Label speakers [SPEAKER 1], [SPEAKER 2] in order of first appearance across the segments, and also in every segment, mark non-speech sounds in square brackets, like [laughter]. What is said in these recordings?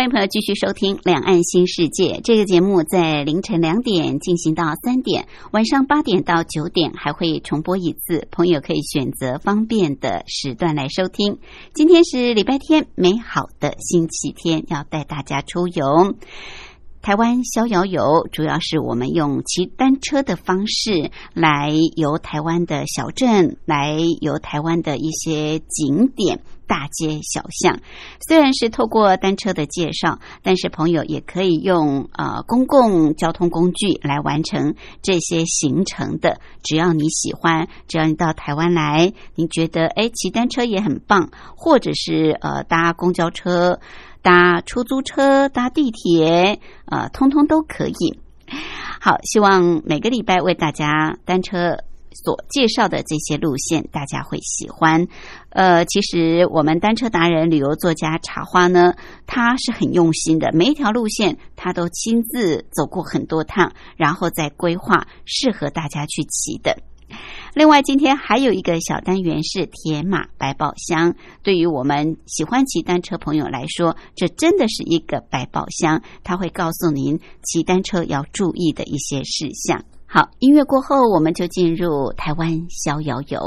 [SPEAKER 1] 欢迎朋友继续收听《两岸新世界》这个节目，在凌晨两点进行到三点，晚上八点到九点还会重播一次，朋友可以选择方便的时段来收听。今天是礼拜天，美好的星期天，要带大家出游。台湾逍遥游主要是我们用骑单车的方式来游台湾的小镇，来游台湾的一些景点、大街小巷。虽然是透过单车的介绍，但是朋友也可以用呃公共交通工具来完成这些行程的。只要你喜欢，只要你到台湾来，你觉得哎骑单车也很棒，或者是呃搭公交车。搭出租车、搭地铁，呃，通通都可以。好，希望每个礼拜为大家单车所介绍的这些路线，大家会喜欢。呃，其实我们单车达人、旅游作家茶花呢，他是很用心的，每一条路线他都亲自走过很多趟，然后再规划适合大家去骑的。另外，今天还有一个小单元是铁马百宝箱。对于我们喜欢骑单车朋友来说，这真的是一个百宝箱，它会告诉您骑单车要注意的一些事项。好，音乐过后，我们就进入台湾逍遥游。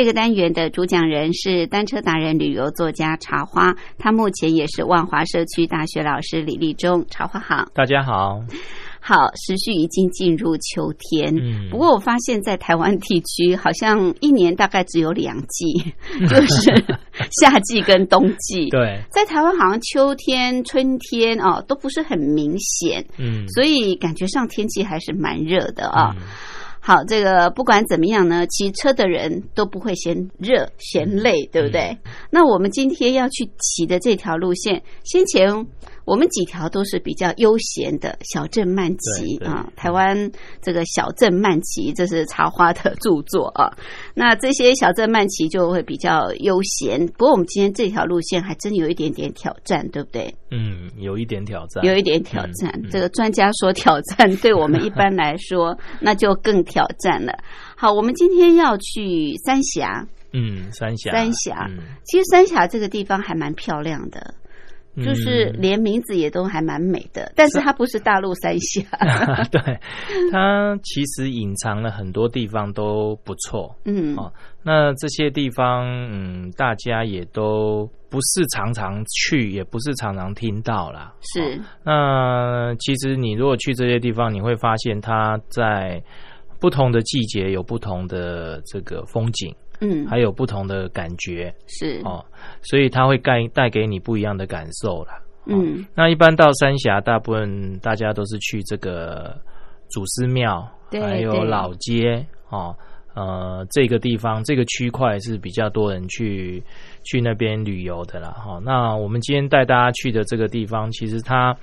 [SPEAKER 1] 这个单元的主讲人是单车达人、旅游作家茶花，他目前也是万华社区大学老师李立忠。茶花好，
[SPEAKER 2] 大家好。
[SPEAKER 1] 好，时序已经进入秋天，
[SPEAKER 2] 嗯
[SPEAKER 1] 不过我发现，在台湾地区好像一年大概只有两季，[laughs] 就是夏季跟冬季。
[SPEAKER 2] 对，
[SPEAKER 1] 在台湾好像秋天、春天哦都不是很明显，
[SPEAKER 2] 嗯，
[SPEAKER 1] 所以感觉上天气还是蛮热的啊。
[SPEAKER 2] 嗯
[SPEAKER 1] 好，这个不管怎么样呢，骑车的人都不会嫌热嫌累，对不对？那我们今天要去骑的这条路线，先前我们几条都是比较悠闲的小镇慢骑
[SPEAKER 2] 对对
[SPEAKER 1] 啊。台湾这个小镇慢骑，这是茶花的著作啊。[laughs] 那这些小镇慢骑就会比较悠闲，不过我们今天这条路线还真有一点点挑战，对不对？
[SPEAKER 2] 嗯，有一点挑战，
[SPEAKER 1] 有一点挑战。
[SPEAKER 2] 嗯嗯
[SPEAKER 1] 这个专家说挑战，对我们一般来说 [laughs] 那就更挑战了。好，我们今天要去三峡，
[SPEAKER 2] 嗯，三峡，
[SPEAKER 1] 三峡
[SPEAKER 2] 嗯
[SPEAKER 1] 其实三峡这个地方还蛮漂亮的，就是
[SPEAKER 2] 嗯
[SPEAKER 1] 连名字也都还蛮美的，但是它不是大陆三峡。[laughs]
[SPEAKER 2] 对，它其实隐藏了很多地方都不错。
[SPEAKER 1] 嗯
[SPEAKER 2] 哦那这些地方，嗯，大家也都不是常常去，也不是常常听到啦。
[SPEAKER 1] 是
[SPEAKER 2] 那其实你如果去这些地方，你会发现它在不同的季节有不同的这个风景，
[SPEAKER 1] 嗯
[SPEAKER 2] 还有不同的感觉
[SPEAKER 1] 是
[SPEAKER 2] 哦，所以它会带带给你不一样的感受啦。
[SPEAKER 1] 嗯
[SPEAKER 2] 那一般到三峡，大部分大家都是去这个祖师庙，还有老街哦。呃，这个地方这个区块是比较多人去去那边旅游的啦。哈、那我们今天带大家去的这个地方，其实它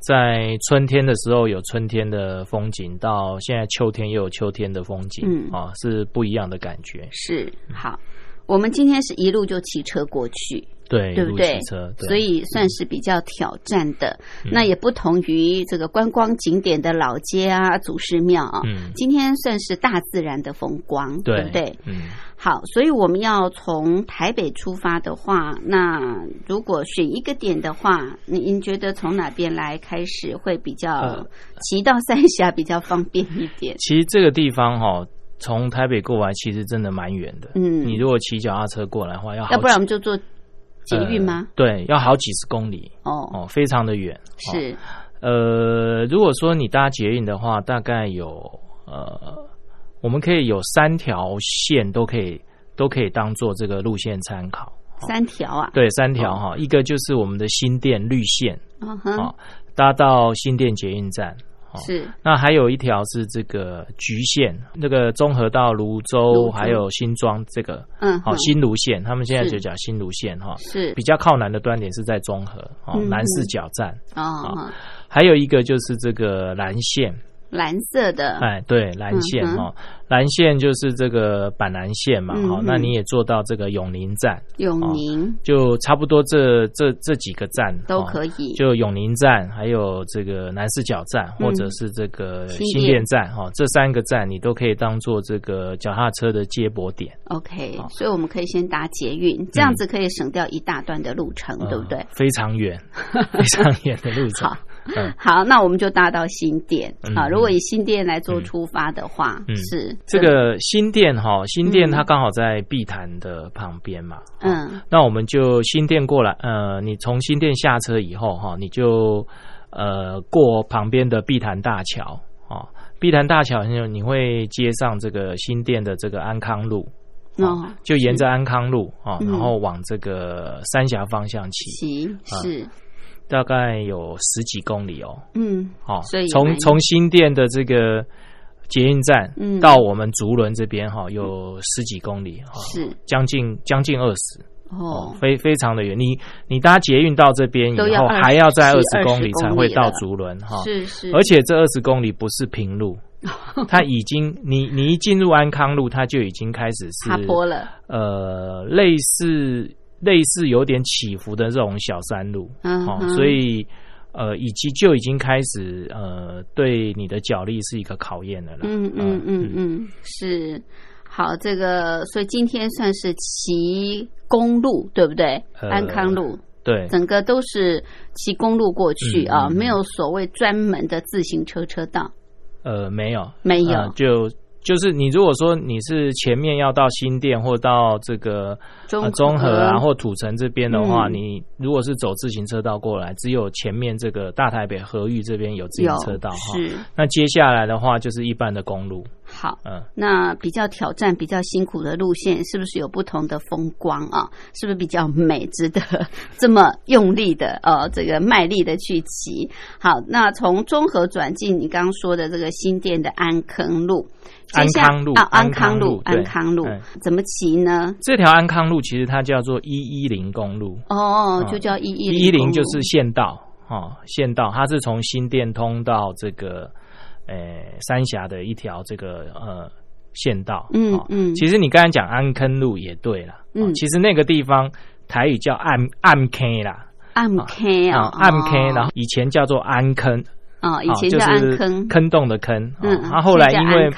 [SPEAKER 2] 在春天的时候有春天的风景，到现在秋天又有秋天的风景，
[SPEAKER 1] 嗯
[SPEAKER 2] 啊、是不一样的感觉。
[SPEAKER 1] 是好。我们今天是一路就骑车过去，
[SPEAKER 2] 对，
[SPEAKER 1] 对不对，
[SPEAKER 2] 对
[SPEAKER 1] 所以算是比较挑战的。
[SPEAKER 2] 嗯
[SPEAKER 1] 那也不同于这个观光景点的老街啊、祖师庙啊。
[SPEAKER 2] 嗯，
[SPEAKER 1] 今天算是大自然的风光，
[SPEAKER 2] 对
[SPEAKER 1] 不对？
[SPEAKER 2] 嗯。
[SPEAKER 1] 好，所以我们要从台北出发的话，那如果选一个点的话，您您觉得从哪边来开始会比较
[SPEAKER 2] 呃
[SPEAKER 1] 骑到三峡比较方便一点？
[SPEAKER 2] 其实这个地方哈、从台北过来其实真的蛮远的。
[SPEAKER 1] 嗯
[SPEAKER 2] 你如果骑脚踏车过来的话，要
[SPEAKER 1] 要不然我
[SPEAKER 2] 几
[SPEAKER 1] 们就坐捷运吗？
[SPEAKER 2] 呃对，要好几十公里
[SPEAKER 1] 哦，
[SPEAKER 2] 哦，非常的远。哦
[SPEAKER 1] 是
[SPEAKER 2] 呃，如果说你搭捷运的话，大概有呃，我们可以有三条线都可以都可以当做这个路线参考。
[SPEAKER 1] 三条啊。
[SPEAKER 2] 对，三条哈、一个就是我们的新店绿线，
[SPEAKER 1] 嗯哼，
[SPEAKER 2] 哦，搭到新店捷运站。哦。
[SPEAKER 1] 是。
[SPEAKER 2] 那还有一条是这个橘线，那个综合到泸州还有新庄这个，
[SPEAKER 1] 嗯好
[SPEAKER 2] 新芦线，他们现在就讲新芦线哈。
[SPEAKER 1] 是。
[SPEAKER 2] 比较靠南的端点是在中和哦，
[SPEAKER 1] 嗯
[SPEAKER 2] 南四角站，
[SPEAKER 1] 哦，哼
[SPEAKER 2] 还有一个就是这个蓝线，
[SPEAKER 1] 蓝色的，
[SPEAKER 2] 哎，对，蓝线哈，蓝线就是这个板南线嘛，好、
[SPEAKER 1] 嗯
[SPEAKER 2] 那你也做到这个永宁站，
[SPEAKER 1] 永宁。
[SPEAKER 2] 就差不多这这这几个站
[SPEAKER 1] 都
[SPEAKER 2] 哦
[SPEAKER 1] 可以。
[SPEAKER 2] 就永宁站，还有这个南四角站，或者是这个
[SPEAKER 1] 新
[SPEAKER 2] 新
[SPEAKER 1] 店
[SPEAKER 2] 店站，哈、这三个站你都可以当做这个脚踏车的接驳点
[SPEAKER 1] ，OK，
[SPEAKER 2] 好。
[SPEAKER 1] 所以我们可以先搭捷运，这样子可以省掉一大段的路程，对不对？
[SPEAKER 2] 呃？非常远，非常远的路程。[laughs]
[SPEAKER 1] 好。
[SPEAKER 2] 嗯，
[SPEAKER 1] 好，那我们就搭到新店。
[SPEAKER 2] 嗯。
[SPEAKER 1] 啊。如果以新店来做出发的话，
[SPEAKER 2] 嗯。
[SPEAKER 1] 是
[SPEAKER 2] 这个新店哈，新店
[SPEAKER 1] 嗯。
[SPEAKER 2] 它刚好在碧潭的旁边嘛，哦
[SPEAKER 1] 嗯。
[SPEAKER 2] 那我们就新店过来，呃，你从新店下车以后哈，你就呃过旁边的碧潭大桥啊，碧潭大桥你你会接上这个新店的这个安康路。
[SPEAKER 1] 哦，
[SPEAKER 2] 就沿着安康路啊、
[SPEAKER 1] 嗯。
[SPEAKER 2] 然后往这个三峡方向骑，
[SPEAKER 1] 骑是
[SPEAKER 2] 大概有十几公里哦。
[SPEAKER 1] 嗯
[SPEAKER 2] 哦，
[SPEAKER 1] 所以
[SPEAKER 2] 从从新店的这个捷运站
[SPEAKER 1] 嗯
[SPEAKER 2] 到我们竹轮这边哈、有十几公里哈、
[SPEAKER 1] 是
[SPEAKER 2] 将近将近二十
[SPEAKER 1] 哦，
[SPEAKER 2] 非非常的远。你你搭捷运到这边以后，还要再二十公里才会到竹轮哈。
[SPEAKER 1] 是是，
[SPEAKER 2] 而且这二十公里不是平路，[laughs] 它已经你你一进入安康路，它就已经开始是
[SPEAKER 1] 爬坡了，
[SPEAKER 2] 呃，类似类似有点起伏的这种小山路，哦
[SPEAKER 1] 嗯。哼，
[SPEAKER 2] 所以呃，以及就已经开始呃，对你的脚力是一个考验的了。
[SPEAKER 1] 嗯嗯嗯嗯，是。好，这个所以今天算是骑公路，对不对？
[SPEAKER 2] 呃
[SPEAKER 1] 安康路。
[SPEAKER 2] 对，
[SPEAKER 1] 整个都是骑公路过去啊，
[SPEAKER 2] 嗯嗯。嗯
[SPEAKER 1] 没有所谓专门的自行车车道，
[SPEAKER 2] 呃，没有，
[SPEAKER 1] 没有。
[SPEAKER 2] 呃就就是你如果说你是前面要到新店或到这个
[SPEAKER 1] 中
[SPEAKER 2] 呃中和啊或土城这边的话，
[SPEAKER 1] 嗯
[SPEAKER 2] 你如果是走自行车道过来，只有前面这个大台北河域这边有自行车道哈。
[SPEAKER 1] 是
[SPEAKER 2] 那接下来的话就是一般的公路，
[SPEAKER 1] 好。
[SPEAKER 2] 嗯。
[SPEAKER 1] 那比较挑战、比较辛苦的路线，是不是有不同的风光啊？是不是比较美，值 [laughs] 得这么用力的呃，这个卖力的去骑？好，那从中和转进你刚刚说的这个新店的安坑路，
[SPEAKER 2] 安康路
[SPEAKER 1] 啊，安
[SPEAKER 2] 安
[SPEAKER 1] 康路，安康路
[SPEAKER 2] 嗯
[SPEAKER 1] 怎么骑呢？
[SPEAKER 2] 这条安康路其实它叫做一一零公路，
[SPEAKER 1] 哦，
[SPEAKER 2] 嗯
[SPEAKER 1] 就叫一一
[SPEAKER 2] 一一零就是县道哦，县道它是从新店通到这个呃三峡的一条这个呃县道。哦。
[SPEAKER 1] 嗯。嗯
[SPEAKER 2] 其实你刚才讲安坑路也对了，哦
[SPEAKER 1] 嗯。
[SPEAKER 2] 其实那个地方台语叫暗暗坑啦，
[SPEAKER 1] 暗坑啊，
[SPEAKER 2] 暗坑，
[SPEAKER 1] 哦
[SPEAKER 2] 然后以前叫做安坑，
[SPEAKER 1] 哦，以
[SPEAKER 2] 啊就
[SPEAKER 1] 前叫坑，
[SPEAKER 2] 坑洞的坑。
[SPEAKER 1] 嗯
[SPEAKER 2] 哦，他后来因为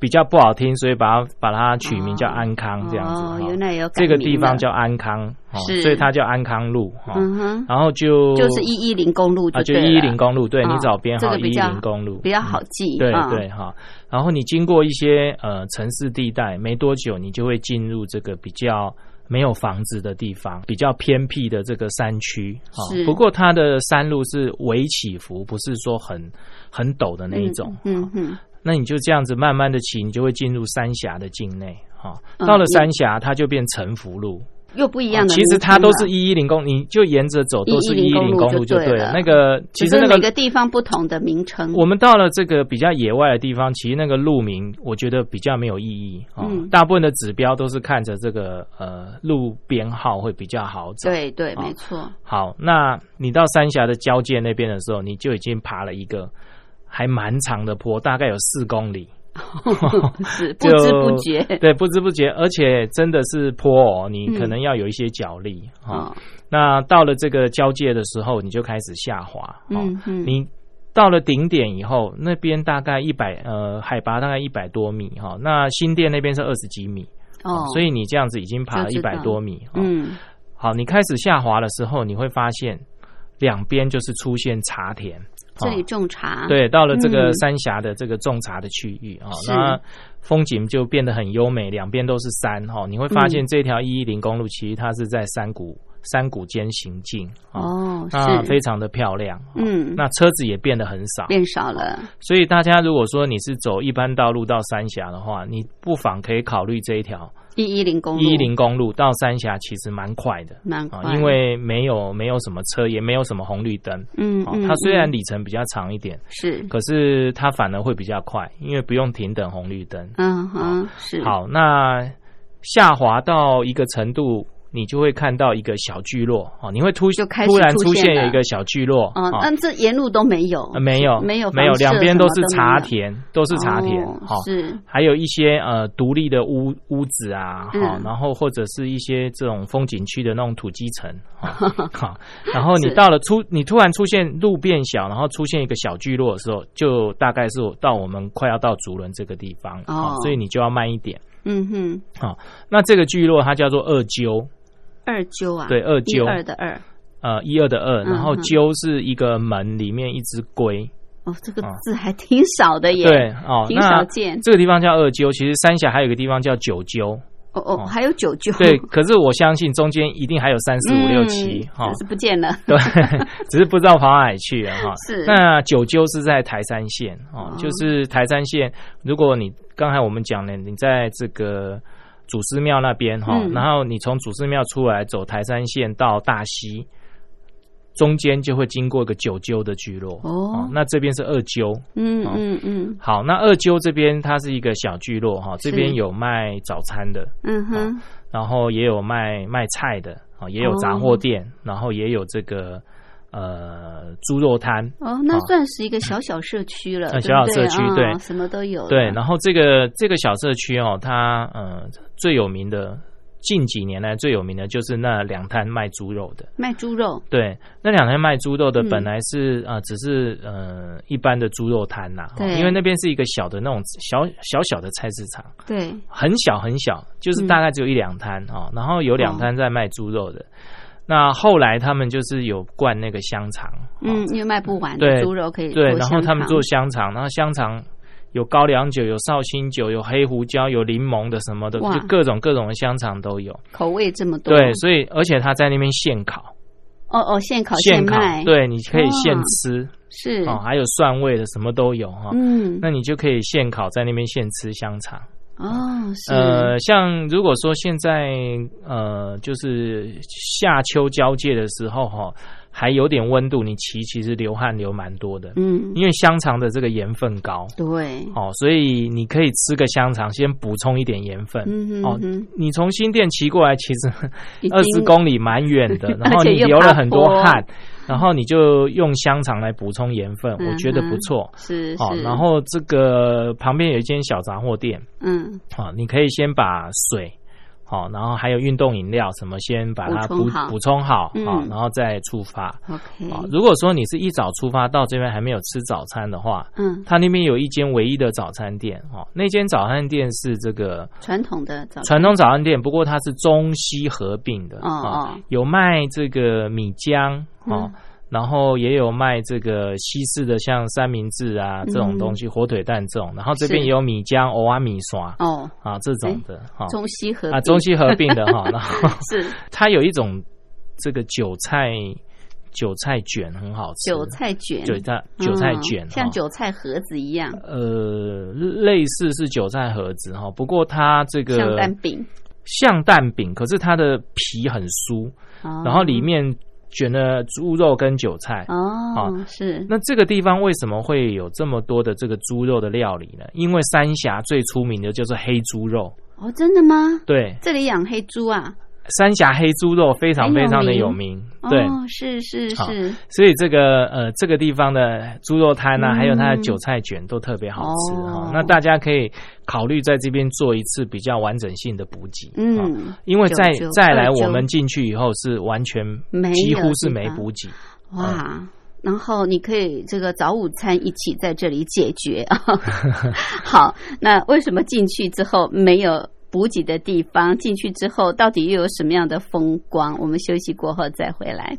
[SPEAKER 2] 比较不好听，所以把它把它取名叫安康这样子。
[SPEAKER 1] 原来有
[SPEAKER 2] 这个地方叫安康，哦
[SPEAKER 1] 是。
[SPEAKER 2] 所以它叫安康路。哈，
[SPEAKER 1] 嗯哼，
[SPEAKER 2] 然后就
[SPEAKER 1] 就是一一零公路
[SPEAKER 2] 啊，就一一零公路，对
[SPEAKER 1] 哦
[SPEAKER 2] 你找编号一一零公路。
[SPEAKER 1] 比较好记，
[SPEAKER 2] 对
[SPEAKER 1] 啊。
[SPEAKER 2] 对哈，然后你经过一些呃城市地带，没多久你就会进入这个比较没有房子的地方，比较偏僻的这个山区啊
[SPEAKER 1] 是。
[SPEAKER 2] 不过它的山路是微起伏，不是说很很陡的那一种。
[SPEAKER 1] 嗯嗯，
[SPEAKER 2] 那你就这样子慢慢的骑，你就会进入三峡的境内哈。
[SPEAKER 1] 嗯
[SPEAKER 2] 到了三峡，它就变沉浮路。
[SPEAKER 1] 又不一样的
[SPEAKER 2] 其实它都是一一零公，你就沿着走都是一一
[SPEAKER 1] 110
[SPEAKER 2] 零公路就对
[SPEAKER 1] 了。
[SPEAKER 2] 了。那个其实那个
[SPEAKER 1] 每个地方不同的名称，
[SPEAKER 2] 我们到了这个比较野外的地方，其实那个路名我觉得比较没有意义啊、哦。
[SPEAKER 1] 嗯。
[SPEAKER 2] 大部分的指标都是看着这个呃路编号会比较好找。
[SPEAKER 1] 对对，
[SPEAKER 2] 好
[SPEAKER 1] 没错，
[SPEAKER 2] 好，那你到三峡的交界那边的时候，你就已经爬了一个还蛮长的坡，大概有四公里。[laughs]
[SPEAKER 1] 是不知不觉，[laughs]
[SPEAKER 2] 对，不知不觉，而且真的是坡哦，你可能要有一些脚力哈、
[SPEAKER 1] 哦，
[SPEAKER 2] 那到了这个交界的时候，你就开始下滑。哦
[SPEAKER 1] 嗯嗯，
[SPEAKER 2] 你到了顶点以后，那边大概一百呃海拔大概一百多米哈、那新店那边是二十几米，
[SPEAKER 1] 哦，
[SPEAKER 2] 所以你这样子已经爬了一百多米。哦
[SPEAKER 1] 嗯，
[SPEAKER 2] 好，你开始下滑的时候，你会发现两边就是出现茶田。
[SPEAKER 1] 这里
[SPEAKER 2] 哦
[SPEAKER 1] 种茶，，
[SPEAKER 2] 对，到了这个
[SPEAKER 1] 嗯。
[SPEAKER 2] 三峡的这个种茶的区域啊、哦那风景就变得很优美，两边都是山哈、哦你会发现
[SPEAKER 1] 嗯。
[SPEAKER 2] 这条一一零公路其实它是在山谷山谷间行进哦
[SPEAKER 1] 哦，
[SPEAKER 2] 那，非常的漂亮。哦
[SPEAKER 1] 嗯，
[SPEAKER 2] 那车子也变得很少，
[SPEAKER 1] 变少了，
[SPEAKER 2] 所以大家如果说你是走一般道路到三峡的话，你不妨可以考虑这一条
[SPEAKER 1] 一一零公路，
[SPEAKER 2] 一零公路到三峡，其实蛮快的啊，
[SPEAKER 1] 蛮快，
[SPEAKER 2] 因为没有没有什么车，也没有什么红绿灯啊。
[SPEAKER 1] 嗯嗯，
[SPEAKER 2] 它虽然
[SPEAKER 1] 嗯
[SPEAKER 2] 里程比较长一点，
[SPEAKER 1] 是，
[SPEAKER 2] 可是它反而会比较快，因为不用停等红绿灯。
[SPEAKER 1] 嗯哼，是，
[SPEAKER 2] 好，那下滑到一个程度。你就会看到一个小聚落哦，你会突
[SPEAKER 1] 就开始
[SPEAKER 2] 突然出
[SPEAKER 1] 出现
[SPEAKER 2] 有一个小聚落
[SPEAKER 1] 啊，
[SPEAKER 2] 哦。
[SPEAKER 1] 但这沿路都没有
[SPEAKER 2] 呃，没有，
[SPEAKER 1] 没有
[SPEAKER 2] 没有，两边都是茶田，都是茶田，
[SPEAKER 1] 哦。
[SPEAKER 2] 好、
[SPEAKER 1] 是，
[SPEAKER 2] 还有一些呃独立的屋屋子啊，好、
[SPEAKER 1] 嗯
[SPEAKER 2] 然后或者是一些这种风景区的那种土基层，好、好，然后你到了出，你突然出现路变小，然后出现一个小聚落的时候，就大概是到我们快要到竹轮这个地方，
[SPEAKER 1] 哦
[SPEAKER 2] 好所以你就要慢一点。
[SPEAKER 1] 嗯哼，好
[SPEAKER 2] 那这个聚落它叫做二鸠，
[SPEAKER 1] 二鸠啊，
[SPEAKER 2] 对，二
[SPEAKER 1] 一
[SPEAKER 2] 鸠，
[SPEAKER 1] 二的二，
[SPEAKER 2] 呃，一二的二，然后鸠是一个门里面一只龟，
[SPEAKER 1] 哦，这个
[SPEAKER 2] 哦。
[SPEAKER 1] 字还挺少的耶，
[SPEAKER 2] 对，哦，
[SPEAKER 1] 挺少见。
[SPEAKER 2] 这个地方叫二鸠，其实三峡还有一个地方叫九鸠，
[SPEAKER 1] 哦哦，还有九鸠，
[SPEAKER 2] 对，可是我相信中间一定还有三四五六七
[SPEAKER 1] 嗯
[SPEAKER 2] 哈。
[SPEAKER 1] 只，是不见了。
[SPEAKER 2] 对，[laughs] 只是不知道跑哪里去了哈。
[SPEAKER 1] 是。
[SPEAKER 2] 那九鸠是在台山县哦
[SPEAKER 1] 哦，
[SPEAKER 2] 就是台山县。如果你刚才我们讲了，你在这个祖师庙那边哈，
[SPEAKER 1] 嗯。
[SPEAKER 2] 然后你从祖师庙出来走台山线到大溪。中间就会经过一个九鸠的聚落。
[SPEAKER 1] 哦。
[SPEAKER 2] 那这边是二鸠，
[SPEAKER 1] 嗯
[SPEAKER 2] 哦。
[SPEAKER 1] 嗯嗯。
[SPEAKER 2] 好，那二鸠这边它是一个小聚落哈，这边有卖早餐的，
[SPEAKER 1] 嗯哼，
[SPEAKER 2] 然后也有卖卖菜的啊，也有杂货店，然后也有这个呃猪肉摊，
[SPEAKER 1] 哦，那算是一个小小社区了，
[SPEAKER 2] 小小社区
[SPEAKER 1] 啊
[SPEAKER 2] 对。
[SPEAKER 1] 什么都有了。
[SPEAKER 2] 对，然后这个这个小社区哦，它呃最有名的近几年来最有名的就是那两摊卖猪肉的。
[SPEAKER 1] 卖猪肉，
[SPEAKER 2] 对，那两摊卖猪肉的
[SPEAKER 1] 嗯。
[SPEAKER 2] 本来是啊、呃只是呃一般的猪肉摊呐、因为那边是一个小的那种小小小的菜市场，
[SPEAKER 1] 对，
[SPEAKER 2] 很小很小，就是大概只有一两摊啊，然后有两摊在卖猪肉的。那后来他们就是有灌那个香肠，哦。
[SPEAKER 1] 嗯，因为卖不完
[SPEAKER 2] 对
[SPEAKER 1] 的猪肉可以
[SPEAKER 2] 对，然后他们做香肠，然后香肠有高粱酒、有绍兴酒、有黑胡椒、有柠檬的什么的，就各种各种的香肠都有。
[SPEAKER 1] 口味这么多，
[SPEAKER 2] 对，所以而且他在那边现烤，
[SPEAKER 1] 哦哦，现烤
[SPEAKER 2] 现烤
[SPEAKER 1] 卖，，
[SPEAKER 2] 对，你可以现吃。
[SPEAKER 1] 是，
[SPEAKER 2] 哦，还有蒜味的，什么都有哈。
[SPEAKER 1] 嗯，
[SPEAKER 2] 那你就可以现烤，在那边现吃香肠。
[SPEAKER 1] 哦，是，
[SPEAKER 2] 呃，像如果说现在呃，就是夏秋交界的时候哈，还有点温度，你骑其实流汗流蛮多的，
[SPEAKER 1] 嗯，
[SPEAKER 2] 因为香肠的这个盐分高。
[SPEAKER 1] 对，
[SPEAKER 2] 哦，所以你可以吃个香肠，先补充一点盐分。哦
[SPEAKER 1] 嗯哼。哼，
[SPEAKER 2] 你从新店骑过来，其实二十公里蛮远的，[laughs] 然后你流了很多汗，然后你就用香肠来补充盐分，
[SPEAKER 1] 嗯
[SPEAKER 2] 我觉得不
[SPEAKER 1] 哼
[SPEAKER 2] 错。
[SPEAKER 1] 是
[SPEAKER 2] 哦，然后这个旁边有一间小杂货店，
[SPEAKER 1] 嗯，
[SPEAKER 2] 啊，你可以先把水好，然后还有运动饮料什么，先把它补
[SPEAKER 1] 补充好
[SPEAKER 2] 好，
[SPEAKER 1] 嗯，
[SPEAKER 2] 然后再出发。啊，如果说你是一早出发到这边还没有吃早餐的话，
[SPEAKER 1] 嗯，
[SPEAKER 2] 他那边有一间唯一的早餐店哦，那间早餐店是这个
[SPEAKER 1] 传统的早餐。
[SPEAKER 2] 传统早餐店，不过它是中西合并的
[SPEAKER 1] 哦哦。
[SPEAKER 2] 有卖这个米浆哦。
[SPEAKER 1] 嗯
[SPEAKER 2] 然后也有卖这个西式的，像三明治啊这种
[SPEAKER 1] 嗯
[SPEAKER 2] 东西，火腿蛋这种。然后这边也有米浆、欧阿米刷
[SPEAKER 1] 哦，
[SPEAKER 2] 啊这种的哈。
[SPEAKER 1] 中西合
[SPEAKER 2] 啊中西合并的哈。[laughs] 然后
[SPEAKER 1] 是。
[SPEAKER 2] 它有一种这个韭菜韭菜卷很好吃，
[SPEAKER 1] 韭菜卷，
[SPEAKER 2] 韭菜韭菜
[SPEAKER 1] 嗯
[SPEAKER 2] 卷，
[SPEAKER 1] 像韭菜盒子一样，
[SPEAKER 2] 呃，类似是韭菜盒子哈，不过它这个
[SPEAKER 1] 像蛋饼，
[SPEAKER 2] 像蛋饼，可是它的皮很酥，
[SPEAKER 1] 哦。
[SPEAKER 2] 然后里面卷了猪肉跟韭菜。
[SPEAKER 1] 哦是
[SPEAKER 2] 那这个地方为什么会有这么多的这个猪肉的料理呢？因为三峡最出名的就是黑猪肉，
[SPEAKER 1] 哦真的吗？
[SPEAKER 2] 对，
[SPEAKER 1] 这里养黑猪啊？
[SPEAKER 2] 三峡黑猪肉非常非常的
[SPEAKER 1] 名
[SPEAKER 2] 有名，对。
[SPEAKER 1] 哦是是是，
[SPEAKER 2] 所以这个呃，这个地方的猪肉摊呢、
[SPEAKER 1] 嗯
[SPEAKER 2] 还有它的韭菜卷都特别好吃哈、
[SPEAKER 1] 哦
[SPEAKER 2] 那大家可以考虑在这边做一次比较完整性的补给。啊
[SPEAKER 1] 嗯，
[SPEAKER 2] 因为再再来我们进去以后是完全几乎是没补给。
[SPEAKER 1] 哇。然后你可以这个早午餐一起在这里解决啊。[laughs] 好，那为什么进去之后没有补给的地方？进去之后到底又有什么样的风光？我们休息过后再回来。